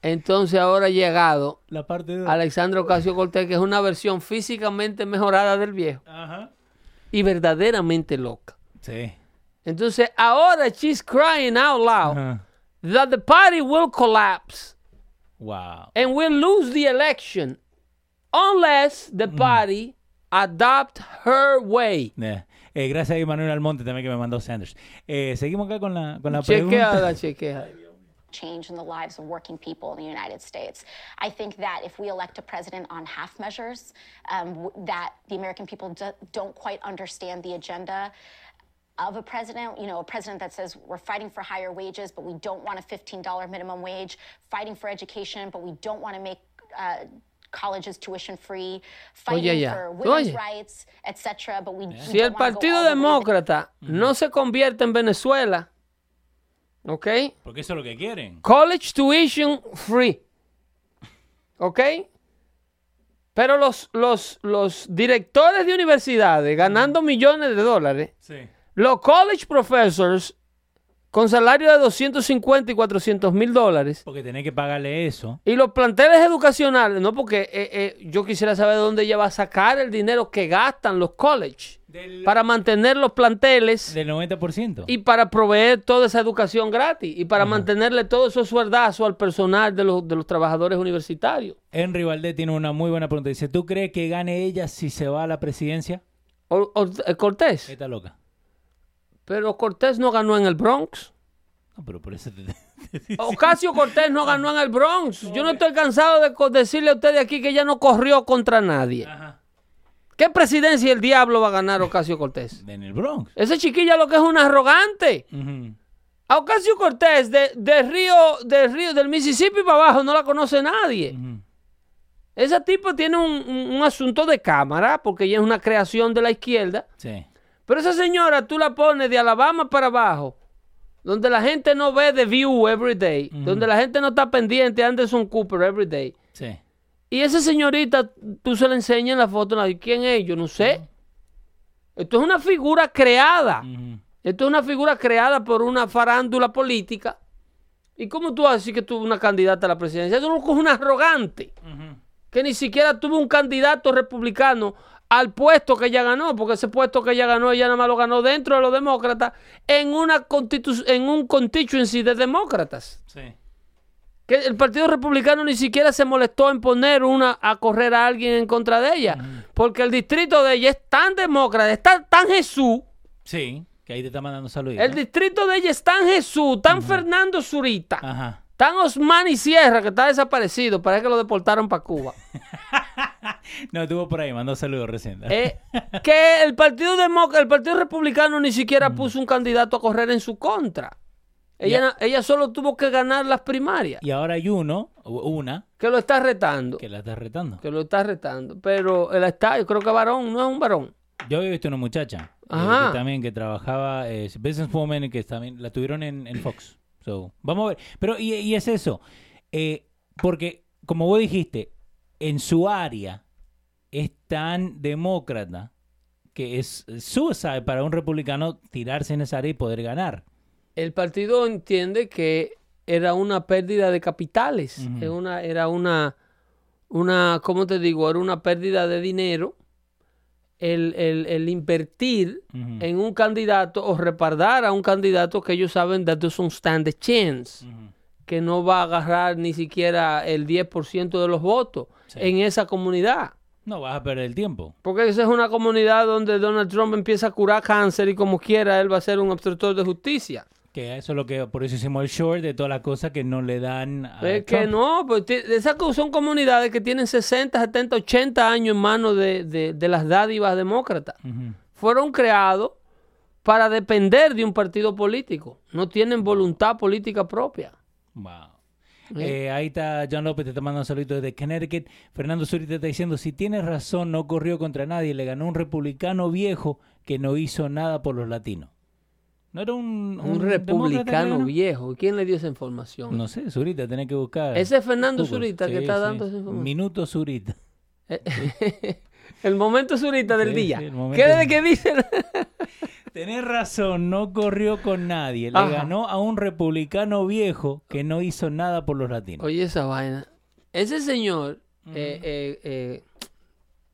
entonces ahora ha llegado La parte 2. Alexandro Ocasio Cortés, que es una versión físicamente mejorada del viejo Ajá. y verdaderamente loca. Sí. Entonces ahora she's crying out loud Ajá. that the party will collapse Wow. and will lose the election unless the party adopt her way. Yeah. Eh, gracias a Manuel Almonte también que me mandó Sanders. Eh, seguimos acá con la, con la pregunta. Chequeada, chequeada. Change in the lives of working people in the United States. I think that if we elect a president on half measures, um, w- that the American people do, don't quite understand the agenda of a president, you know, a president that says we're fighting for higher wages, but we don't want a $15 minimum wage, fighting for education, but we don't want to make uh, colleges tuition free, fighting Oye, ya. for women's Oye. rights, etc. But we, we Si el Partido all the way to the- Demócrata no se convierte en Venezuela, ¿ok? Porque eso es lo que quieren. College tuition free, ¿ok? Pero los, los, los directores de universidades ganando millones de dólares, Sí. los college professors con salario de 250 y 400 mil dólares, Porque tenés que pagarle eso. y los planteles educacionales, no porque eh, eh, yo quisiera saber de dónde ella va a sacar el dinero que gastan los college Del, para mantener los planteles del 90%. y para proveer toda esa educación gratis y para mantenerle todos esos sueldazos al personal de los, de los trabajadores universitarios. Henry Valdés tiene una muy buena pregunta. Dice, ¿tú crees que gane ella si se va a la presidencia? O- o- eh, Cortés, Está loca. Pero Cortés no ganó en el Bronx. No, pero por eso te... Ocasio Cortés no ganó en el Bronx. Yo no estoy cansado de decirle a ustedes aquí que ella no corrió contra nadie. Ajá. ¿Qué presidencia el diablo va a ganar Ocasio Cortés? En el Bronx. Ese chiquilla lo que es un arrogante. A Ocasio Cortés de, de Río, de Río, del Mississippi para abajo no la conoce nadie. Ujú. Ese tipo tiene un, un- un asunto de cámara porque ella es una creación de la izquierda. Sí. Pero esa señora tú la pones de Alabama para abajo, donde la gente no ve The View every day, donde la gente no está pendiente de Anderson Cooper every day. Sí. Y esa señorita, tú se la enseñas en la foto, nadie, ¿quién es? Yo no sé. Esto es una figura creada. Esto es una figura creada por una farándula política. ¿Y cómo tú vas a decir que tuvo una candidata a la presidencia? Eso es una arrogante. Que ni siquiera tuvo un candidato republicano al puesto que ella ganó, porque ese puesto que ella ganó, ella nada más lo ganó dentro de los demócratas en, una constitu- en un constituency de demócratas. Sí. Que el Partido Republicano ni siquiera se molestó en poner una a correr a alguien en contra de ella, porque el distrito de ella es tan demócrata, es tan, tan Jesús, Sí. Que ahí te está mandando saludos. el distrito de ella es tan Jesús, tan Fernando Zurita, Ajá. tan Osmani Sierra, que está desaparecido, parece que lo deportaron para Cuba. No, estuvo por ahí, mandó saludos recién. Eh, que el Partido Democ- el Partido Republicano ni siquiera puso un candidato a correr en su contra. Ella, ella solo tuvo que ganar las primarias, Y ahora hay uno, una, que lo está retando, que la está retando. que lo está retando. Pero él está, yo creo que varón, no es un varón. Yo había visto una muchacha eh, Ajá. que también que trabajaba, eh, businesswoman, y que también la tuvieron en, en Fox. So, vamos a ver. Pero, y, y es eso. eh, porque, como vos dijiste, en su área es tan demócrata que es suicide para un republicano tirarse en esa área y poder ganar. El partido entiende que era una pérdida de capitales, es una, era una, una, ¿cómo te digo? Era una pérdida de dinero el, el- el invertir en un candidato o repardar a un candidato que ellos saben that doesn't stand a chance. Que no va a agarrar ni siquiera el 10% de los votos Sí. en esa comunidad. No vas a perder el tiempo. Porque esa es una comunidad donde Donald Trump empieza a curar cáncer y como quiera él va a ser un obstructor de justicia. Que eso es lo que, por eso hicimos el short de todas las cosas que no le dan a Es que no, pues esas son comunidades que tienen 60, 70, 80 años en manos de, de- de las dádivas demócratas. Fueron creados para depender de un partido político. No tienen voluntad política propia. Wow. Eh, ahí está John López, te está mandando un saludito desde Connecticut. Fernando Zurita está diciendo, si tienes razón, no corrió contra nadie, le ganó un republicano viejo que no hizo nada por los latinos. ¿No era un, Un, republicano viejo. ¿Quién le dio esa información? No sé, Zurita, tenés que buscar. Ese es Fernando Google. Zurita que está sí. dando esa información. Minuto Zurita. el momento Zurita del Sí, día. ¿Qué es de que dicen? Tenés razón, no corrió con nadie. Le Ajá. ganó a un republicano viejo que no hizo nada por los latinos. Oye, esa vaina. Ese señor, eh, eh, eh,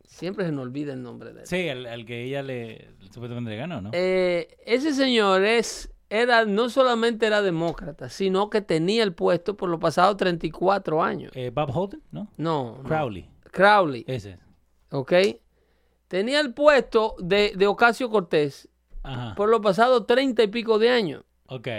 siempre se me olvida el nombre de él. Sí, al, al que ella le supuestamente le ganó, ¿no? Ese señor es, era, no solamente era demócrata, sino que tenía el puesto por los pasados 34 años. Bob Holden, ¿no? No, no. Crowley. Crowley, Ese. ¿ok? Tenía el puesto de, de Ocasio Cortés Ajá. por los pasados 30 y pico de años.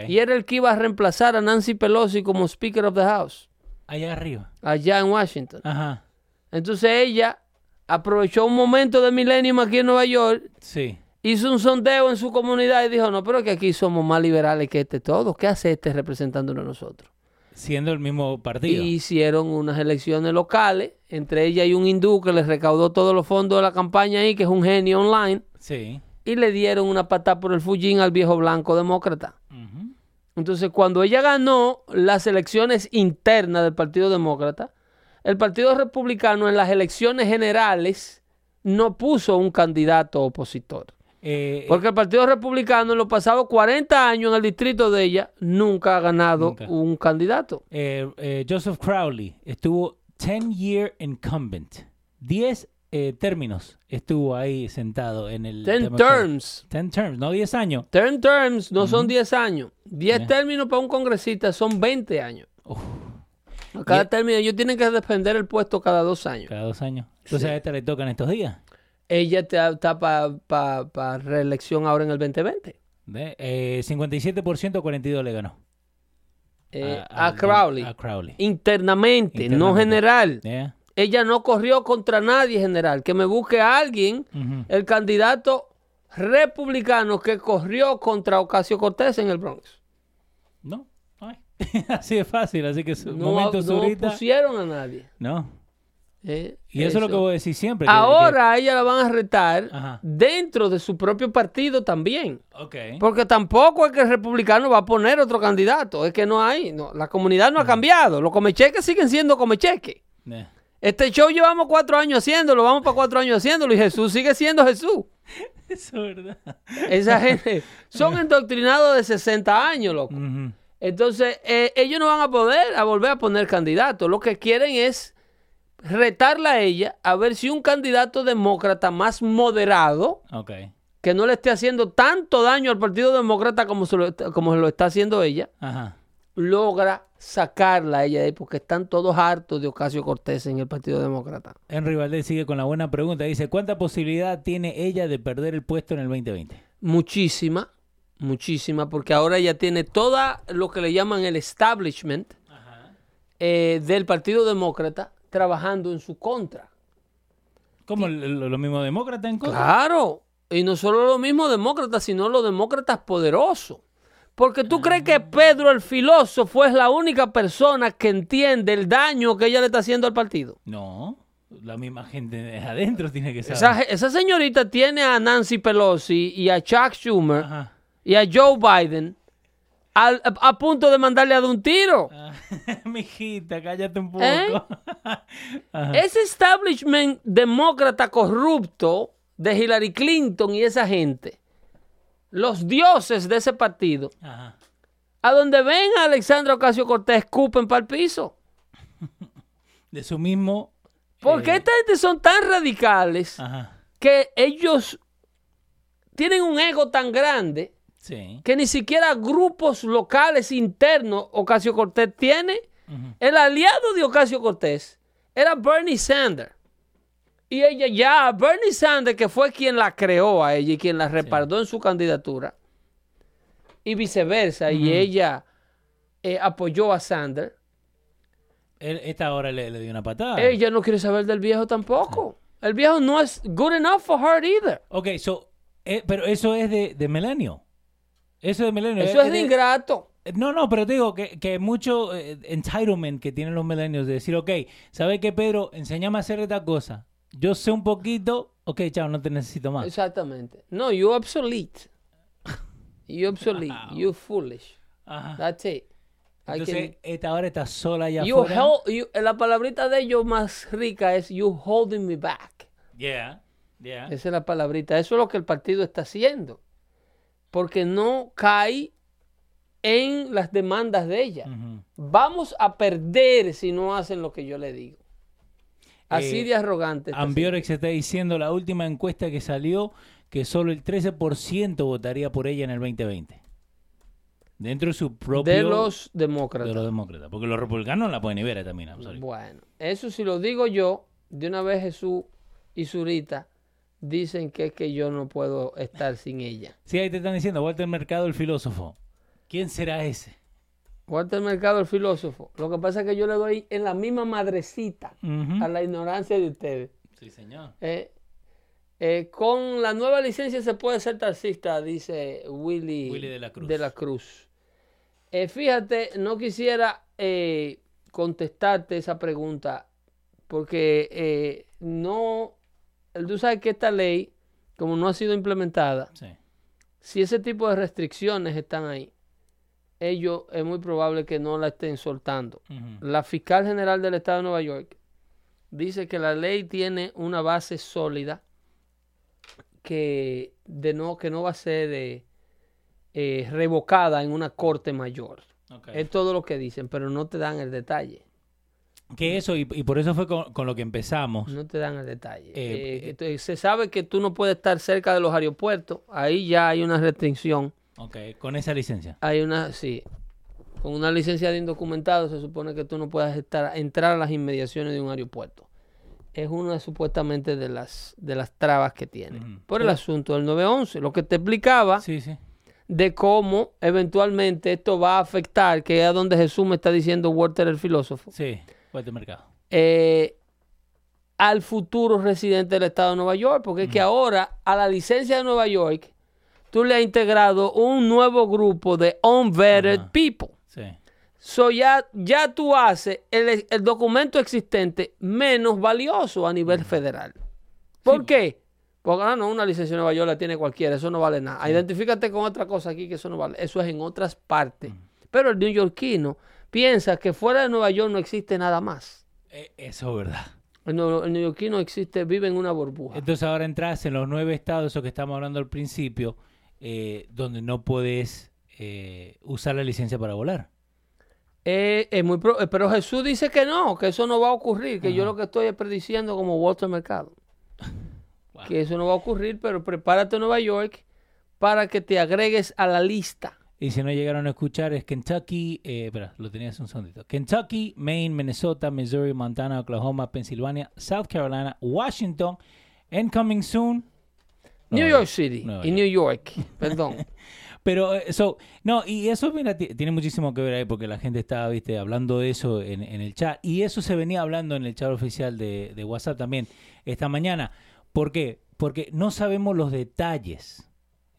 Y era el que iba a reemplazar a Nancy Pelosi como Speaker of the House, Allá arriba. allá en Washington. Ajá. Entonces ella aprovechó un momento de Millennium aquí en Nueva York, Sí. hizo un sondeo en su comunidad y dijo, no, pero que aquí somos más liberales que este todo. ¿Qué hace este representándonos a nosotros? Siendo el mismo partido. y hicieron unas elecciones locales. Entre ellas hay un hindú que les recaudó todos los fondos de la campaña ahí, que es un genio online, Sí. Y le dieron una patada por el fullín al viejo blanco demócrata. Entonces, cuando ella ganó las elecciones internas del Partido Demócrata, el Partido Republicano en las elecciones generales no puso un candidato opositor. Eh, Porque el Partido Republicano en los pasados 40 años en el distrito de ella nunca ha ganado Nunca. un candidato. eh, eh, Joseph Crowley estuvo 10 year incumbent. 10 eh, términos estuvo ahí sentado en el... Ten terms. 10 terms, no 10 años. Ten terms no son 10 años. 10 Ya. términos para un congresista son 20 años. Uf. A Cada Y- término, ellos tienen que defender el puesto cada dos años. Cada dos años. Entonces a esta le tocan estos días. Ella te- está para reelección ahora en el 2020. ¿Ve? Eh, 57% 42 le ganó. Eh, A- a, al- Crowley. a Crowley. Internamente, no Internamente. general. ¿Ya? Ella no corrió contra nadie general. Que me busque a alguien, el candidato republicano que corrió contra Ocasio Cortés en el Bronx. No. Ay. así de fácil, así que su No, momento no pusieron a nadie. No. Eh, Y eso, es lo que voy a decir siempre. que- Ahora a ella la van a retar Ajá. dentro de su propio partido también. que- ok. Porque tampoco es que el republicano va a poner otro candidato. Es que no hay. No, la comunidad no ha cambiado. Los comecheques siguen siendo comecheques. Eh. Este show llevamos cuatro años haciéndolo, vamos para cuatro años haciéndolo y Jesús sigue siendo Jesús. Eso es verdad. Esa gente son endoctrinados de 60 años, loco. Entonces, eh, ellos no van a poder a volver a poner candidatos. Lo que quieren es retarla a ella a ver si un candidato demócrata más moderado, que no le esté haciendo tanto daño al Partido Demócrata como se lo, como se lo está haciendo ella, Ajá. Logra sacarla a ella de ahí, porque están todos hartos de Ocasio Cortés en el Partido Demócrata. Henry Valdés sigue con la buena pregunta. Dice, ¿cuánta posibilidad tiene ella de perder el puesto en el 2020? Muchísima, muchísima, porque ahora ella tiene toda lo que le llaman el establishment eh, del Partido Demócrata trabajando en su contra. ¿Cómo lo, lo mismo demócrata en contra? Claro, y no solo los mismos demócratas, sino los demócratas poderosos. Porque tú crees que Pedro el filósofo es la única persona que entiende el daño que ella le está haciendo al partido. No. La misma gente de adentro tiene que saber. Esa, esa señorita tiene a Nancy Pelosi y a Chuck Schumer Ajá. y a Joe Biden al- a, a punto de mandarle a dar un tiro. Ah, Mijita, cállate un poco. ¿Eh? Ese establishment demócrata corrupto de Hillary Clinton y esa gente, los dioses de ese partido, Ajá. a donde ven a Alexandra Ocasio Cortés, escupen para el piso. De su mismo. Porque eh, esta gente son tan radicales Ajá. que ellos tienen un ego tan grande Sí. que ni siquiera grupos locales internos Ocasio Cortés tiene. El aliado de Ocasio Cortés era Bernie Sanders. Y ella ya, Bernie Sanders, que fue quien la creó a ella y quien la respaldó en su candidatura, y viceversa, y ella eh, apoyó a Sanders, Él- esta hora le, le dio una patada. ella no quiere saber del viejo tampoco. El viejo no es good enough for her either. Ok, so, eh, pero eso es de, de Melanio. Eso es de Melanio. Eso es de ingrato. No, no, pero te digo que, que mucho eh, entitlement que tienen los millennials de decir, ok, ¿sabes qué, Pedro? Enséñame a hacer esta cosa. Yo sé un poquito, ok, chao, no te necesito más. Exactamente. No, you obsolete. You obsolete. You foolish. Ajá. That's it. I Entonces, can- esta hora está sola allá You afuera. held- you- la palabrita de ellos más rica es you holding me back. Yeah, yeah. Esa es la palabrita. Eso es lo que el partido está haciendo. Porque no cae en las demandas de ella. Vamos a perder si no hacen lo que yo le digo. Así Eh, de arrogante. Ambiorex está diciendo la última encuesta que salió que solo el 13% votaría por ella en el 2020. Dentro de su propio... de los de demócratas. los demócratas. Porque los republicanos la pueden ver también. Bueno, eso si lo digo yo, de una vez Jesús y Zurita dicen que es que yo no puedo estar sin ella. Sí, ahí te están diciendo, Walter Mercado, el filósofo. ¿Quién será ese? Walter Mercado, el filósofo. Lo que pasa es que yo le doy en la misma madrecita a la ignorancia de ustedes. Sí, señor. Eh, eh, con la nueva licencia se puede ser taxista, dice Willy, Willy de la Cruz. de la Cruz. Eh, fíjate, no quisiera eh, contestarte esa pregunta porque eh, no, tú sabes que esta ley, como no ha sido implementada, Sí. si ese tipo de restricciones están ahí, ellos es muy probable que no la estén soltando. La fiscal general del estado de Nueva York dice que la ley tiene una base sólida que, de no, que no va a ser eh, eh, revocada en una corte mayor. Es todo lo que dicen, pero no te dan el detalle. Que eso, y, y por eso fue con, con lo que empezamos. No te dan el detalle. Eh, Eh, se sabe que tú no puedes estar cerca de los aeropuertos. Ahí ya hay una restricción. Ok, con esa licencia. Hay una, sí. Con una licencia de indocumentado se supone que tú no puedas estar, entrar a las inmediaciones de un aeropuerto. Es una supuestamente de las, de las trabas que tiene. Por el asunto del 911, lo que te explicaba Sí, sí. de cómo eventualmente esto va a afectar, que es a donde Jesús me está diciendo Walter el filósofo, Sí, fuerte mercado. eh, al futuro residente del estado de Nueva York, porque es que ahora a la licencia de Nueva York tú le has integrado un nuevo grupo de unvetted Ajá. people. Sí. So ya, ya tú haces el, el documento existente menos valioso a nivel federal. ¿Por qué? Porque ah, no, una licencia de Nueva York la tiene cualquiera, eso no vale nada. Identifícate con otra cosa aquí que eso no vale. Eso es en otras partes. Pero el neoyorquino piensa que fuera de Nueva York no existe nada más. Eh, Eso es verdad. El neoyorquino existe, vive en una burbuja. Entonces ahora entras en los nueve estados, eso que estamos hablando al principio, eh, donde no puedes eh, usar la licencia para volar. Eh, es muy pro- eh, pero Jesús dice que no, que eso no va a ocurrir, que yo lo que estoy es prediciendo como Walter Mercado. Wow. Que eso no va a ocurrir, pero prepárate a Nueva York para que te agregues a la lista. Y si no llegaron a escuchar, es Kentucky, eh, espera, lo tenías un segundito. Kentucky, Maine, Minnesota, Missouri, Montana, Oklahoma, Pensilvania, South Carolina, Washington, and coming soon. New York City Nueva y York. New York, perdón. Pero eso, no, y eso mira, ti- tiene muchísimo que ver ahí porque la gente estaba, viste, hablando de eso en, en el chat. Y eso se venía hablando en el chat oficial de, de WhatsApp también esta mañana. ¿Por qué? Porque no sabemos los detalles.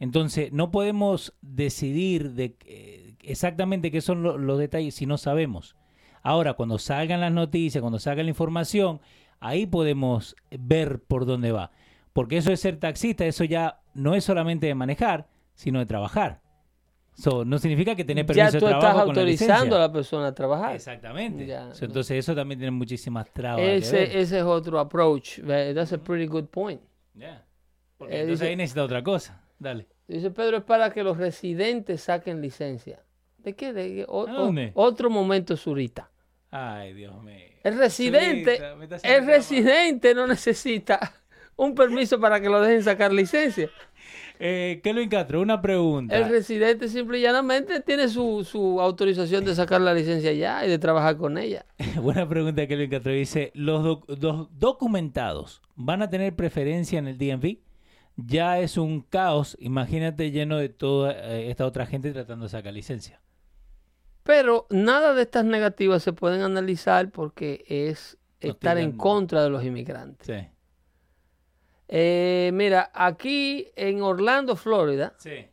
Entonces, no podemos decidir de eh, exactamente qué son lo- los detalles si no sabemos. Ahora, cuando salgan las noticias, cuando salga la información, ahí podemos ver por dónde va. Porque eso de ser taxista, eso ya no es solamente de manejar, sino de trabajar. So, no significa que tener permiso ya de tú trabajo estás con la autorizando a la persona a trabajar. Exactamente. Ya, So, entonces eso también tiene muchísimas trabas. Ese, ese es otro approach. That's a pretty good point. Yeah. Porque Eh, entonces dice- ahí necesita otra cosa. Dale. Dice Pedro, es para que los residentes saquen licencia. ¿De qué? ¿De dónde? otro momento, Zurita. Ay, Dios mío. El residente, Zurita, el residente no necesita un permiso para que lo dejen sacar licencia. Eh, Kelvin Castro, una pregunta. El residente simple y llanamente tiene su, su autorización de sacar la licencia ya y de trabajar con ella. Buena pregunta que Kelvin Castro dice, ¿los, doc- los documentados van a tener preferencia en el DMV? Ya es un caos, imagínate lleno de toda eh, esta otra gente tratando de sacar licencia. Pero nada de estas negativas se pueden analizar porque es No estar en contra de los inmigrantes. Sí. Eh, mira, aquí en Orlando, Florida, Sí.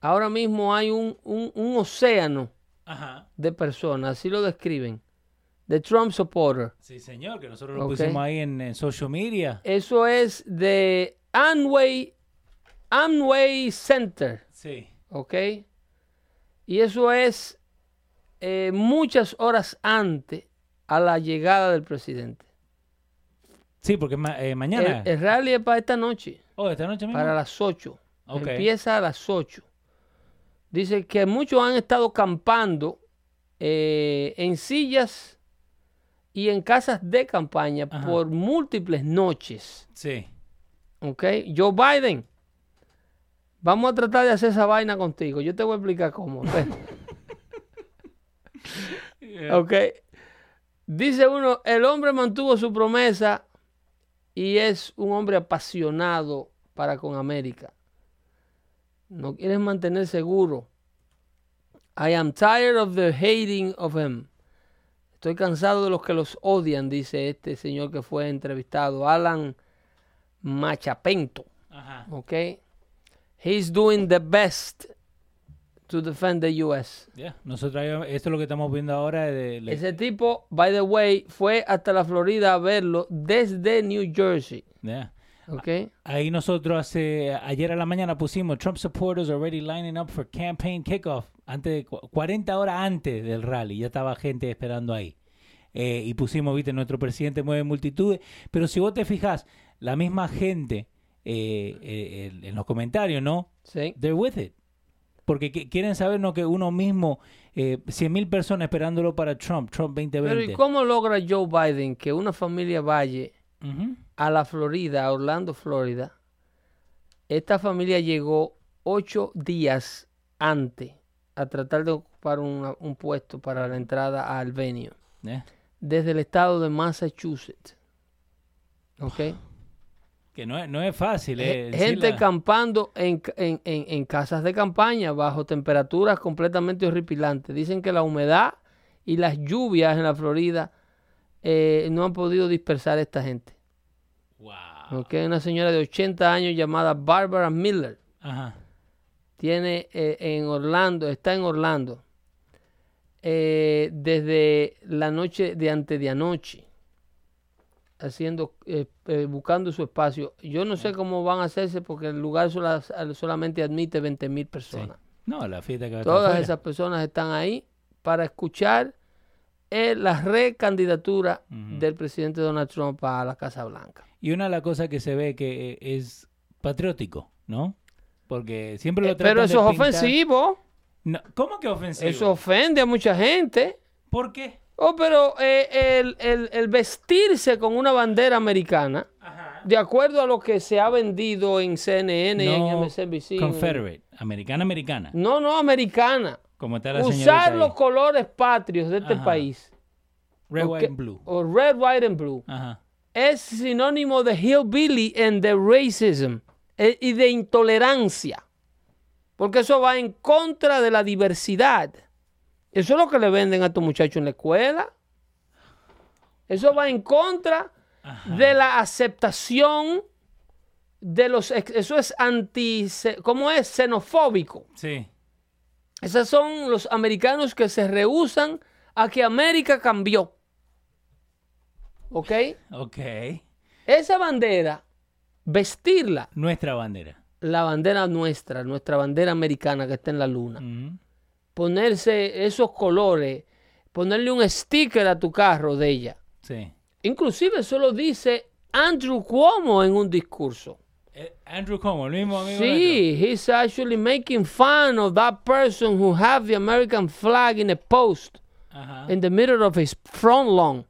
ahora mismo hay un, un- un océano Ajá. de personas, así lo describen, de Trump supporter. Sí, señor, que nosotros lo pusimos ahí en, en social media. Eso es de Amway, Amway Center, Sí. ¿ok? Y eso es eh, muchas horas antes a la llegada del presidente. Sí, porque ma- eh, mañana. El, el rally es para esta noche, oh, esta noche mismo. para las 8. Ok. Empieza a las 8. Dice que muchos han estado campando eh, en sillas y en casas de campaña Ajá. por múltiples noches. Sí. ¿Ok? Joe Biden, vamos a tratar de hacer esa vaina contigo. Yo te voy a explicar cómo. espera. ¿Ok? Dice uno, el hombre mantuvo su promesa y es un hombre apasionado para con América. No quieres mantener seguro. I am tired of the hating of him. Estoy cansado de los que los odian, dice este señor que fue entrevistado, Alan Machapento. Ajá. ¿ok? He's doing the best to defend the U.S. Yeah, Nosotros, esto es lo que estamos viendo ahora. De, de- Ese tipo, by the way, fue hasta la Florida a verlo desde New Jersey. yeah. ¿Ok? Ahí nosotros hace, ayer a la mañana pusimos Trump supporters already lining up for campaign kickoff. Antes de, cu- 40 horas antes del rally, ya estaba gente esperando ahí. Eh, y pusimos, viste, nuestro presidente mueve multitudes. Pero si vos te fijas, la misma gente eh, eh, en los comentarios, ¿no? Sí. They're with it. Porque qui- quieren saber ¿no? que uno mismo, eh, 100.000 personas esperándolo para Trump, Trump Pero ¿y 2020. cómo logra Joe Biden que una familia vaya a la Florida, a Orlando, Florida? Esta familia llegó ocho días antes a tratar de ocupar una- un puesto para la entrada al venue. Yeah. Desde el estado de Massachusetts. ¿Ok? Que no es, no es fácil. Ge- eh, Gente la- campando en, en- en- en casas de campaña bajo temperaturas completamente horripilantes. Dicen que la humedad y las lluvias en la Florida eh, no han podido dispersar a esta gente. Wow. ¿ok? Una señora de 80 años llamada Barbara Miller Ajá. tiene eh, en Orlando, está en Orlando eh, desde la noche de antes de anoche, haciendo, eh, eh, buscando su espacio. Yo no sé cómo van a hacerse porque el lugar sola- solamente admite 20 mil personas. No, la fiesta que Todas esas personas están ahí para escuchar eh, la recandidatura del presidente Donald Trump a la Casa Blanca. Y una de las cosas que se ve que eh, es patriótico, ¿no? Porque siempre lo pero de eso es pintar- ofensivo, No, ¿Cómo que ofensivo? eso ofende a mucha gente. ¿Por qué? Oh, pero eh, el, el- el vestirse con una bandera americana, de acuerdo a lo que se ha vendido en CNN y en MSNBC. Confederate, americana, americana. No, no, americana. Como está la Usar los ahí. colores patrios de este Ajá. país, Red, white and blue. o red, white and blue, Ajá. es sinónimo de hillbilly and de racism eh, y de intolerancia. Porque eso va en contra de la diversidad. Eso es lo que le venden a estos muchachos en la escuela. Eso va en contra de la aceptación de los... Eso es anti... ¿Cómo es? Xenofóbico. Sí. Esos son los americanos que se rehusan a que América cambió. ¿Ok? Ok. Esa bandera, vestirla, Nuestra bandera. la bandera nuestra, nuestra bandera americana que está en la luna, Ujú. Ponerse esos colores, ponerle un sticker a tu carro de ella. Sí. Inclusive eso lo dice Andrew Cuomo en un discurso. Eh, Andrew Cuomo, el mismo amigo Sí, he's actually making fun of that person who have the American flag in a post nuestro. Ajá. in the middle of his front lawn.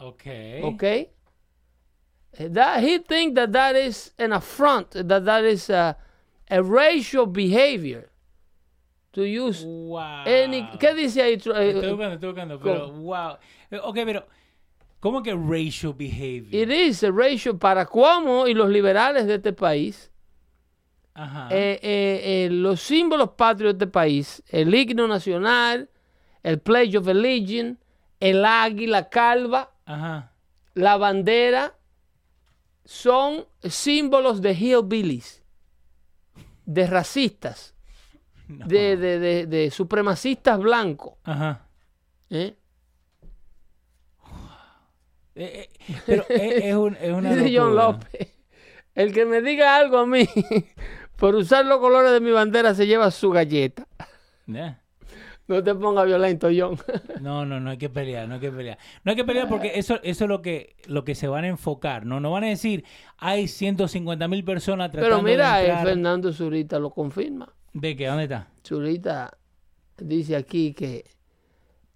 Ok. Okay. That he think that that is an affront, that that is a, a racial behavior to use Wow. any. ¿Qué dice ahí? Estoy buscando, estoy buscando, pero ¿Cómo? wow. Eh, Ok, pero ¿cómo que racial behavior? It is a racial para Cuomo y los liberales de este país. Ajá. eh, eh, eh, los símbolos patrios de este país, el himno nacional, el Pledge of Allegiance, el águila calva, Ajá. la bandera, son símbolos de hillbillies, de racistas, No. de, de- de- de supremacistas blancos. Ajá. ¿eh? Eh, eh, pero es, es un- es una Dice John. López, el que me diga algo a mí por usar los colores de mi bandera se lleva su galleta. No te pongas violento, John. No, no, no hay que pelear, no hay que pelear. No hay que pelear porque eso, eso es lo que, lo que se van a enfocar. No, no van a decir, hay 150 mil personas tratando Pero mira, de entrar. Fernando Zurita lo confirma. ¿De qué? ¿Dónde está? Zurita dice aquí que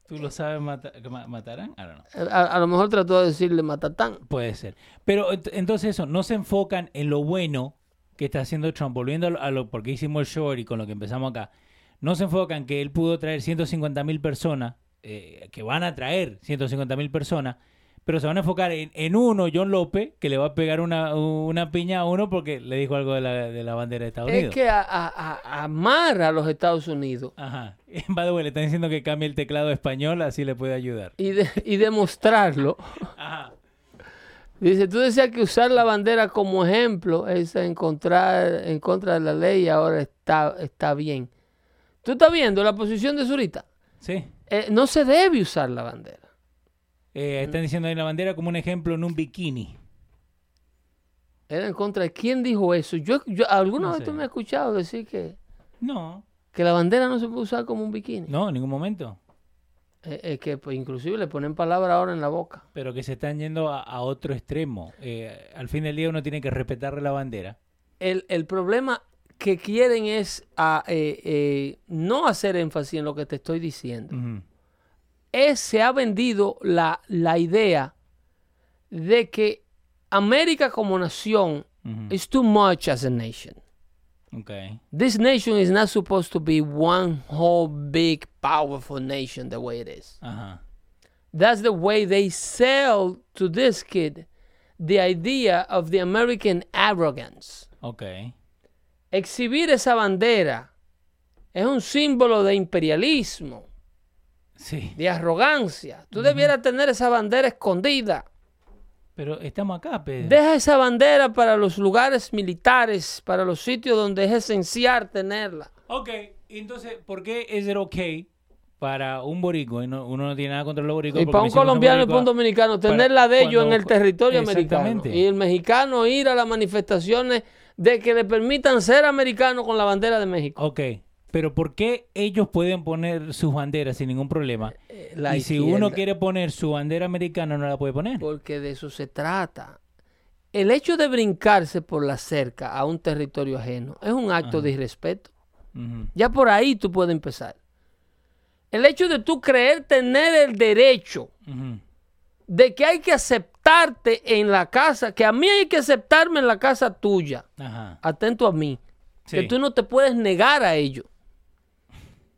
¿Tú lo sabes mata- matarán? Eh, a, a lo mejor trató de decirle matatán. Puede ser. Pero ent- entonces eso, no se enfocan en lo bueno que está haciendo Trump, volviendo a lo, a lo- porque hicimos el short y con lo que empezamos acá, no se enfocan que él pudo traer 150 mil personas, eh, que van a traer 150 mil personas, pero se van a enfocar en, en uno, John López, que le va a pegar una, una piña a uno porque le dijo algo de la, de la bandera de Estados Es Unidos. que a- a- a- amarra a los Estados Unidos Ajá. By the way, le están diciendo que cambie el teclado a español, así le puede ayudar. y, de- y demostrarlo. Ajá. Dice, tú decías que usar la bandera como ejemplo es encontrar en contra de la ley y ahora está, está bien. ¿Tú estás viendo la posición de Zurita? Sí. Eh, no se debe usar la bandera. Eh, están diciendo ahí la bandera como un ejemplo en un bikini. Era en contra de quién dijo eso. Yo, yo ¿Alguna No vez sé. tú me has escuchado decir que, No, que la bandera no se puede usar como un bikini? no, en ningún momento. Eh, eh, que pues, inclusive le ponen palabra ahora en la boca. Pero que se están yendo a, a otro extremo. Eh, al fin del día uno tiene que respetarle la bandera. El, el problema que quieren es ah, eh, eh, no hacer énfasis en lo que te estoy diciendo. Ujú. Es, se ha vendido la, la idea de que América como nación is too much as a nation. Ok. This nation is not supposed to be one whole big powerful nation the way it is. Ajá. That's the way they sell to this kid the idea of the American arrogance. Ok. Exhibir esa bandera es un símbolo de imperialismo, Sí. de arrogancia. Tú debieras tener esa bandera escondida. Pero estamos acá, Pedro. Deja esa bandera para los lugares militares, para los sitios donde es esencial tenerla. Ok, entonces, ¿por qué es ser ok para un boricua? y no- uno no tiene nada contra los boricuas. Y para un colombiano y para un dominicano, para tener la de ellos en el territorio americano. Exactamente. Y el mexicano ir a las manifestaciones de que le permitan ser americano con la bandera de México. Ok, pero ¿por qué ellos pueden poner sus banderas sin ningún problema? Eh, la y si uno quiere poner su bandera americana, no la puede poner. Porque de eso se trata. El hecho de brincarse por la cerca a un territorio ajeno es un acto de irrespeto. Ya por ahí tú puedes empezar. El hecho de tú creer tener el derecho de que hay que aceptarte en la casa, que a mí hay que aceptarme en la casa tuya. Ajá. Atento a mí. Que tú no te puedes negar a ello.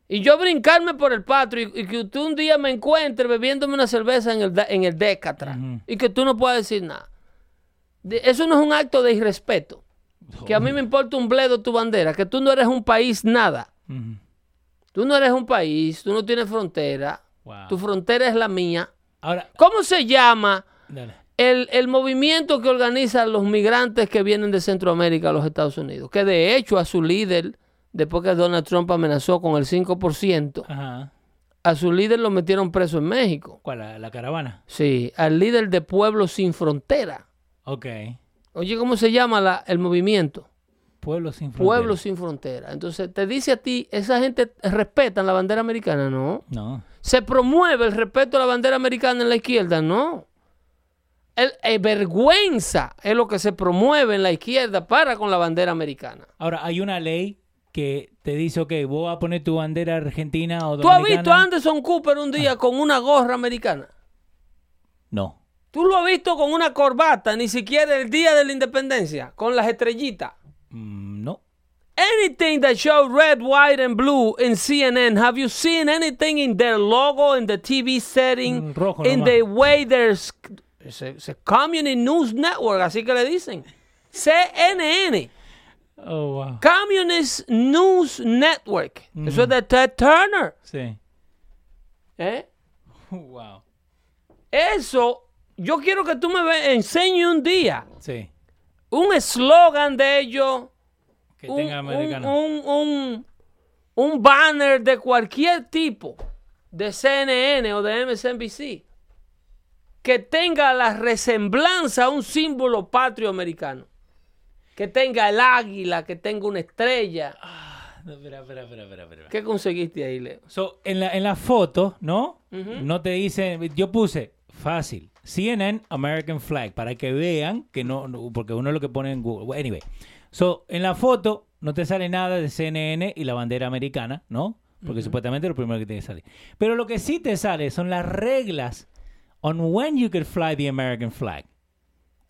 Y yo brincarme por el patio y, y que tú un día me encuentres bebiéndome una cerveza en el, en el deck atrás Ujú. y que tú no puedas decir nada. De- eso no es un acto de irrespeto. Que a mí me importa un bledo tu bandera, que tú no eres un país nada. Ujú. Tú no eres un país, tú no tienes frontera. Wow. Tu frontera es la mía. Ahora, ¿Cómo se llama el, el movimiento que organiza los migrantes que vienen de Centroamérica a los Estados Unidos? Que de hecho a su líder, después que Donald Trump amenazó con el 5%, Ajá. a su líder lo metieron preso en México. ¿Cuál? La, la caravana. Sí, al líder de Pueblo Sin Frontera. Ok. Oye, ¿cómo se llama la- el movimiento? Pueblo sin frontera. Pueblo Sin Frontera. Entonces, te dice a ti, ¿esa gente respeta la bandera americana? No. No. ¿Se promueve el respeto a la bandera americana en la izquierda? No. El, eh, vergüenza es lo que se promueve en la izquierda para con la bandera americana. Ahora, hay una ley que te dice, ok, vos vas a poner tu bandera argentina o ¿Tú has dominicana. visto a Anderson Cooper un día con una gorra americana? No. ¿Tú lo has visto con una corbata, ni siquiera el día de la independencia, con las estrellitas? Mm, no. Anything that shows red, white, and blue in CNN, have you seen anything in their logo, in the TV setting, Mm, rojo in nomás. the way there's it's a, it's a communist news network, así que le dicen CNN, Oh, wow. Communist News Network. Eso es de Ted Turner. Sí. ¿eh? Wow. Eso, yo quiero que tú me enseñes un día Sí. un eslogan de ellos. Que un, tenga americano. un- un- un banner de cualquier tipo, de CNN o de MSNBC, que tenga la resemblanza a un símbolo patrio americano. Que tenga el águila, que tenga una estrella. No, espera, espera, espera, espera, espera. ¿Qué conseguiste ahí, Leo? So, en la, en la foto, ¿no? No te dice, yo puse fácil, CNN American Flag, para que vean que no, no- porque uno es lo que pone en Google. Anyway, so, en la foto no te sale nada de CNN y la bandera americana, ¿no? Porque supuestamente es lo primero que tiene que salir. Pero lo que sí te sale son las reglas on when you can fly the American flag.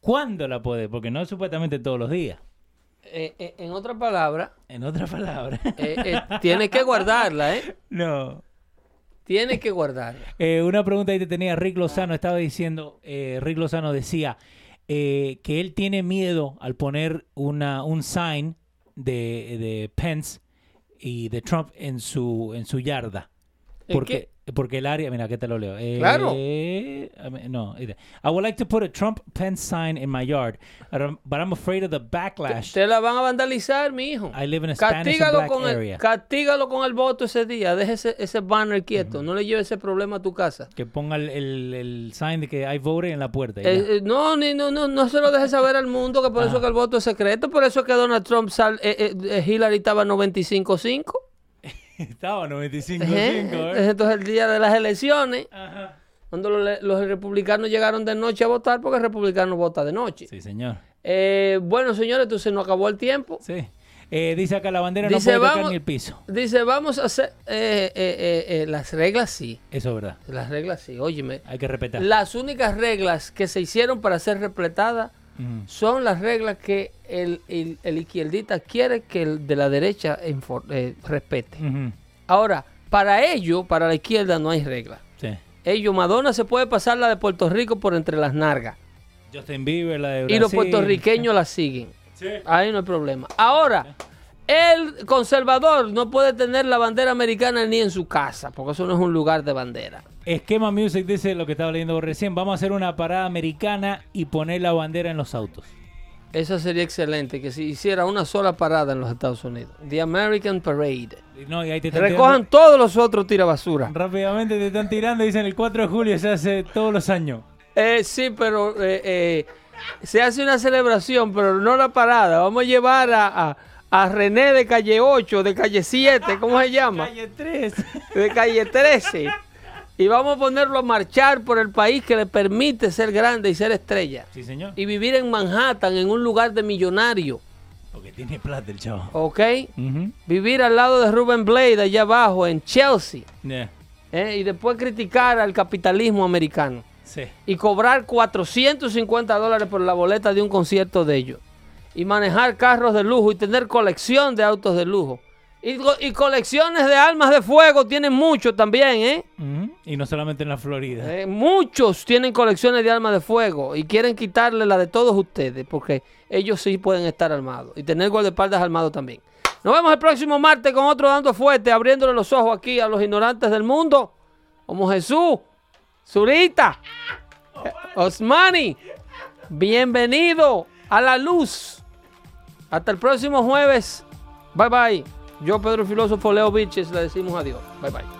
¿Cuándo la puedes? Porque no es supuestamente todos los días. Eh, eh, en otra palabra, En otras palabras. eh, eh, tienes que guardarla, ¿eh? no. Tienes que guardarla. Una pregunta ahí te tenía Rick Lozano, estaba diciendo, eh, Rick Lozano decía eh, que él tiene miedo al poner una, un sign de, de Pence y de Trump en su, en su yarda. ¿En Porque, porque el área, mira, que te lo leo. Eh, Claro. no. I would like to put a Trump Pence sign in my yard, but I'm, afraid of the backlash. Te la van a vandalizar, mi hijo. I live in a Spanish and Castígalo black con, el, area. castígalo con el voto ese día. Deje ese, ese banner quieto. No le lleve ese problema a tu casa. Que ponga el, el, el sign de que I voted en la puerta. Eh, eh, no, ni, no, no, no se lo deje saber al mundo que por eso que el voto es secreto. Por eso que Donald Trump sal, Hillary estaba 95-5. Estaba 95-5, Ejé. ¿eh? Entonces el día de las elecciones, Ajá. cuando los, los republicanos llegaron de noche a votar, porque el republicano vota de noche. Sí, señor. Eh, bueno, señores, entonces nos acabó el tiempo. Sí. Eh, dice acá la bandera Dice, no puede tocar vamos- ni el piso. Dice, vamos a hacer eh, eh, eh, eh, las reglas, sí. Eso es verdad. Las reglas, sí. Óyeme, Hay que respetar. las únicas reglas que se hicieron para ser repletadas Son las reglas que el, el, el izquierdita quiere que el de la derecha eh, respete. Ahora, para ello, para la izquierda no hay reglas. Sí. Ellos, Madonna se puede pasar la de Puerto Rico por entre las nargas. Justin Bieber, la de Y los puertorriqueños la siguen. Ahí no hay problema. Ahora, el conservador no puede tener la bandera americana ni en su casa, porque eso no es un lugar de bandera. Esquema Music dice lo que estaba leyendo recién. Vamos a hacer una parada americana y poner la bandera en los autos. Eso sería excelente, que se hiciera una sola parada en los Estados Unidos. The American Parade. No, y ahí te Recojan todos los otros tirabasura. rápidamente te están tirando. Dicen el 4 de julio se hace todos los años. Eh, sí, pero eh, eh, se hace una celebración, pero no la parada. Vamos a llevar a, a- a René de calle 8, de calle 7, ¿cómo se llama? Calle 3. De calle 13. Y vamos a ponerlo a marchar por el país que le permite ser grande y ser estrella. Sí, señor. Y vivir en Manhattan, en un lugar de millonario. Porque tiene plata el chavo. ¿Ok? Vivir al lado de Ruben Blade, allá abajo, en Chelsea. Yeah. ¿eh? Y después criticar al capitalismo americano. Sí. y cobrar 450 dólares por la boleta de un concierto de ellos. Y manejar carros de lujo y tener colección de autos de lujo. Y, co- y colecciones de armas de fuego tienen muchos también, ¿eh? Y no solamente en la Florida. Eh, Muchos tienen colecciones de armas de fuego y quieren quitarle la de todos ustedes porque ellos sí pueden estar armados y tener guardaespaldas armados también. Nos vemos el próximo martes con otro Dando Fuerte, abriéndole los ojos aquí a los ignorantes del mundo, como Jesús, Zurita, eh, Osmani. Bienvenido a la luz. Hasta el próximo jueves. Bye bye. Yo, Pedro el Filósofo Leo Viches, le decimos adiós. Bye bye.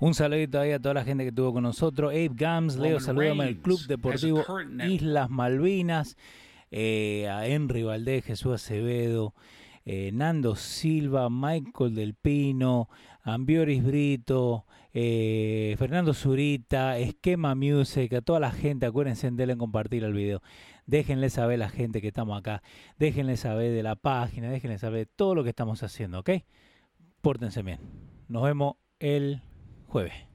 Un saludito ahí a toda la gente que estuvo con nosotros. Abe Gams, Leo, saludame al Club Deportivo. Islas Malvinas, eh, a Henry Valdés, Jesús Acevedo, eh, Nando Silva, Michael Del Pino, Ambioris Brito, eh, Fernando Zurita, Esquema Music, a toda la gente, acuérdense de darle compartir el video. Déjenle saber a la gente que estamos acá, déjenle saber de la página, déjenle saber de todo lo que estamos haciendo, ¿ok? Pórtense bien. Nos vemos el jueves.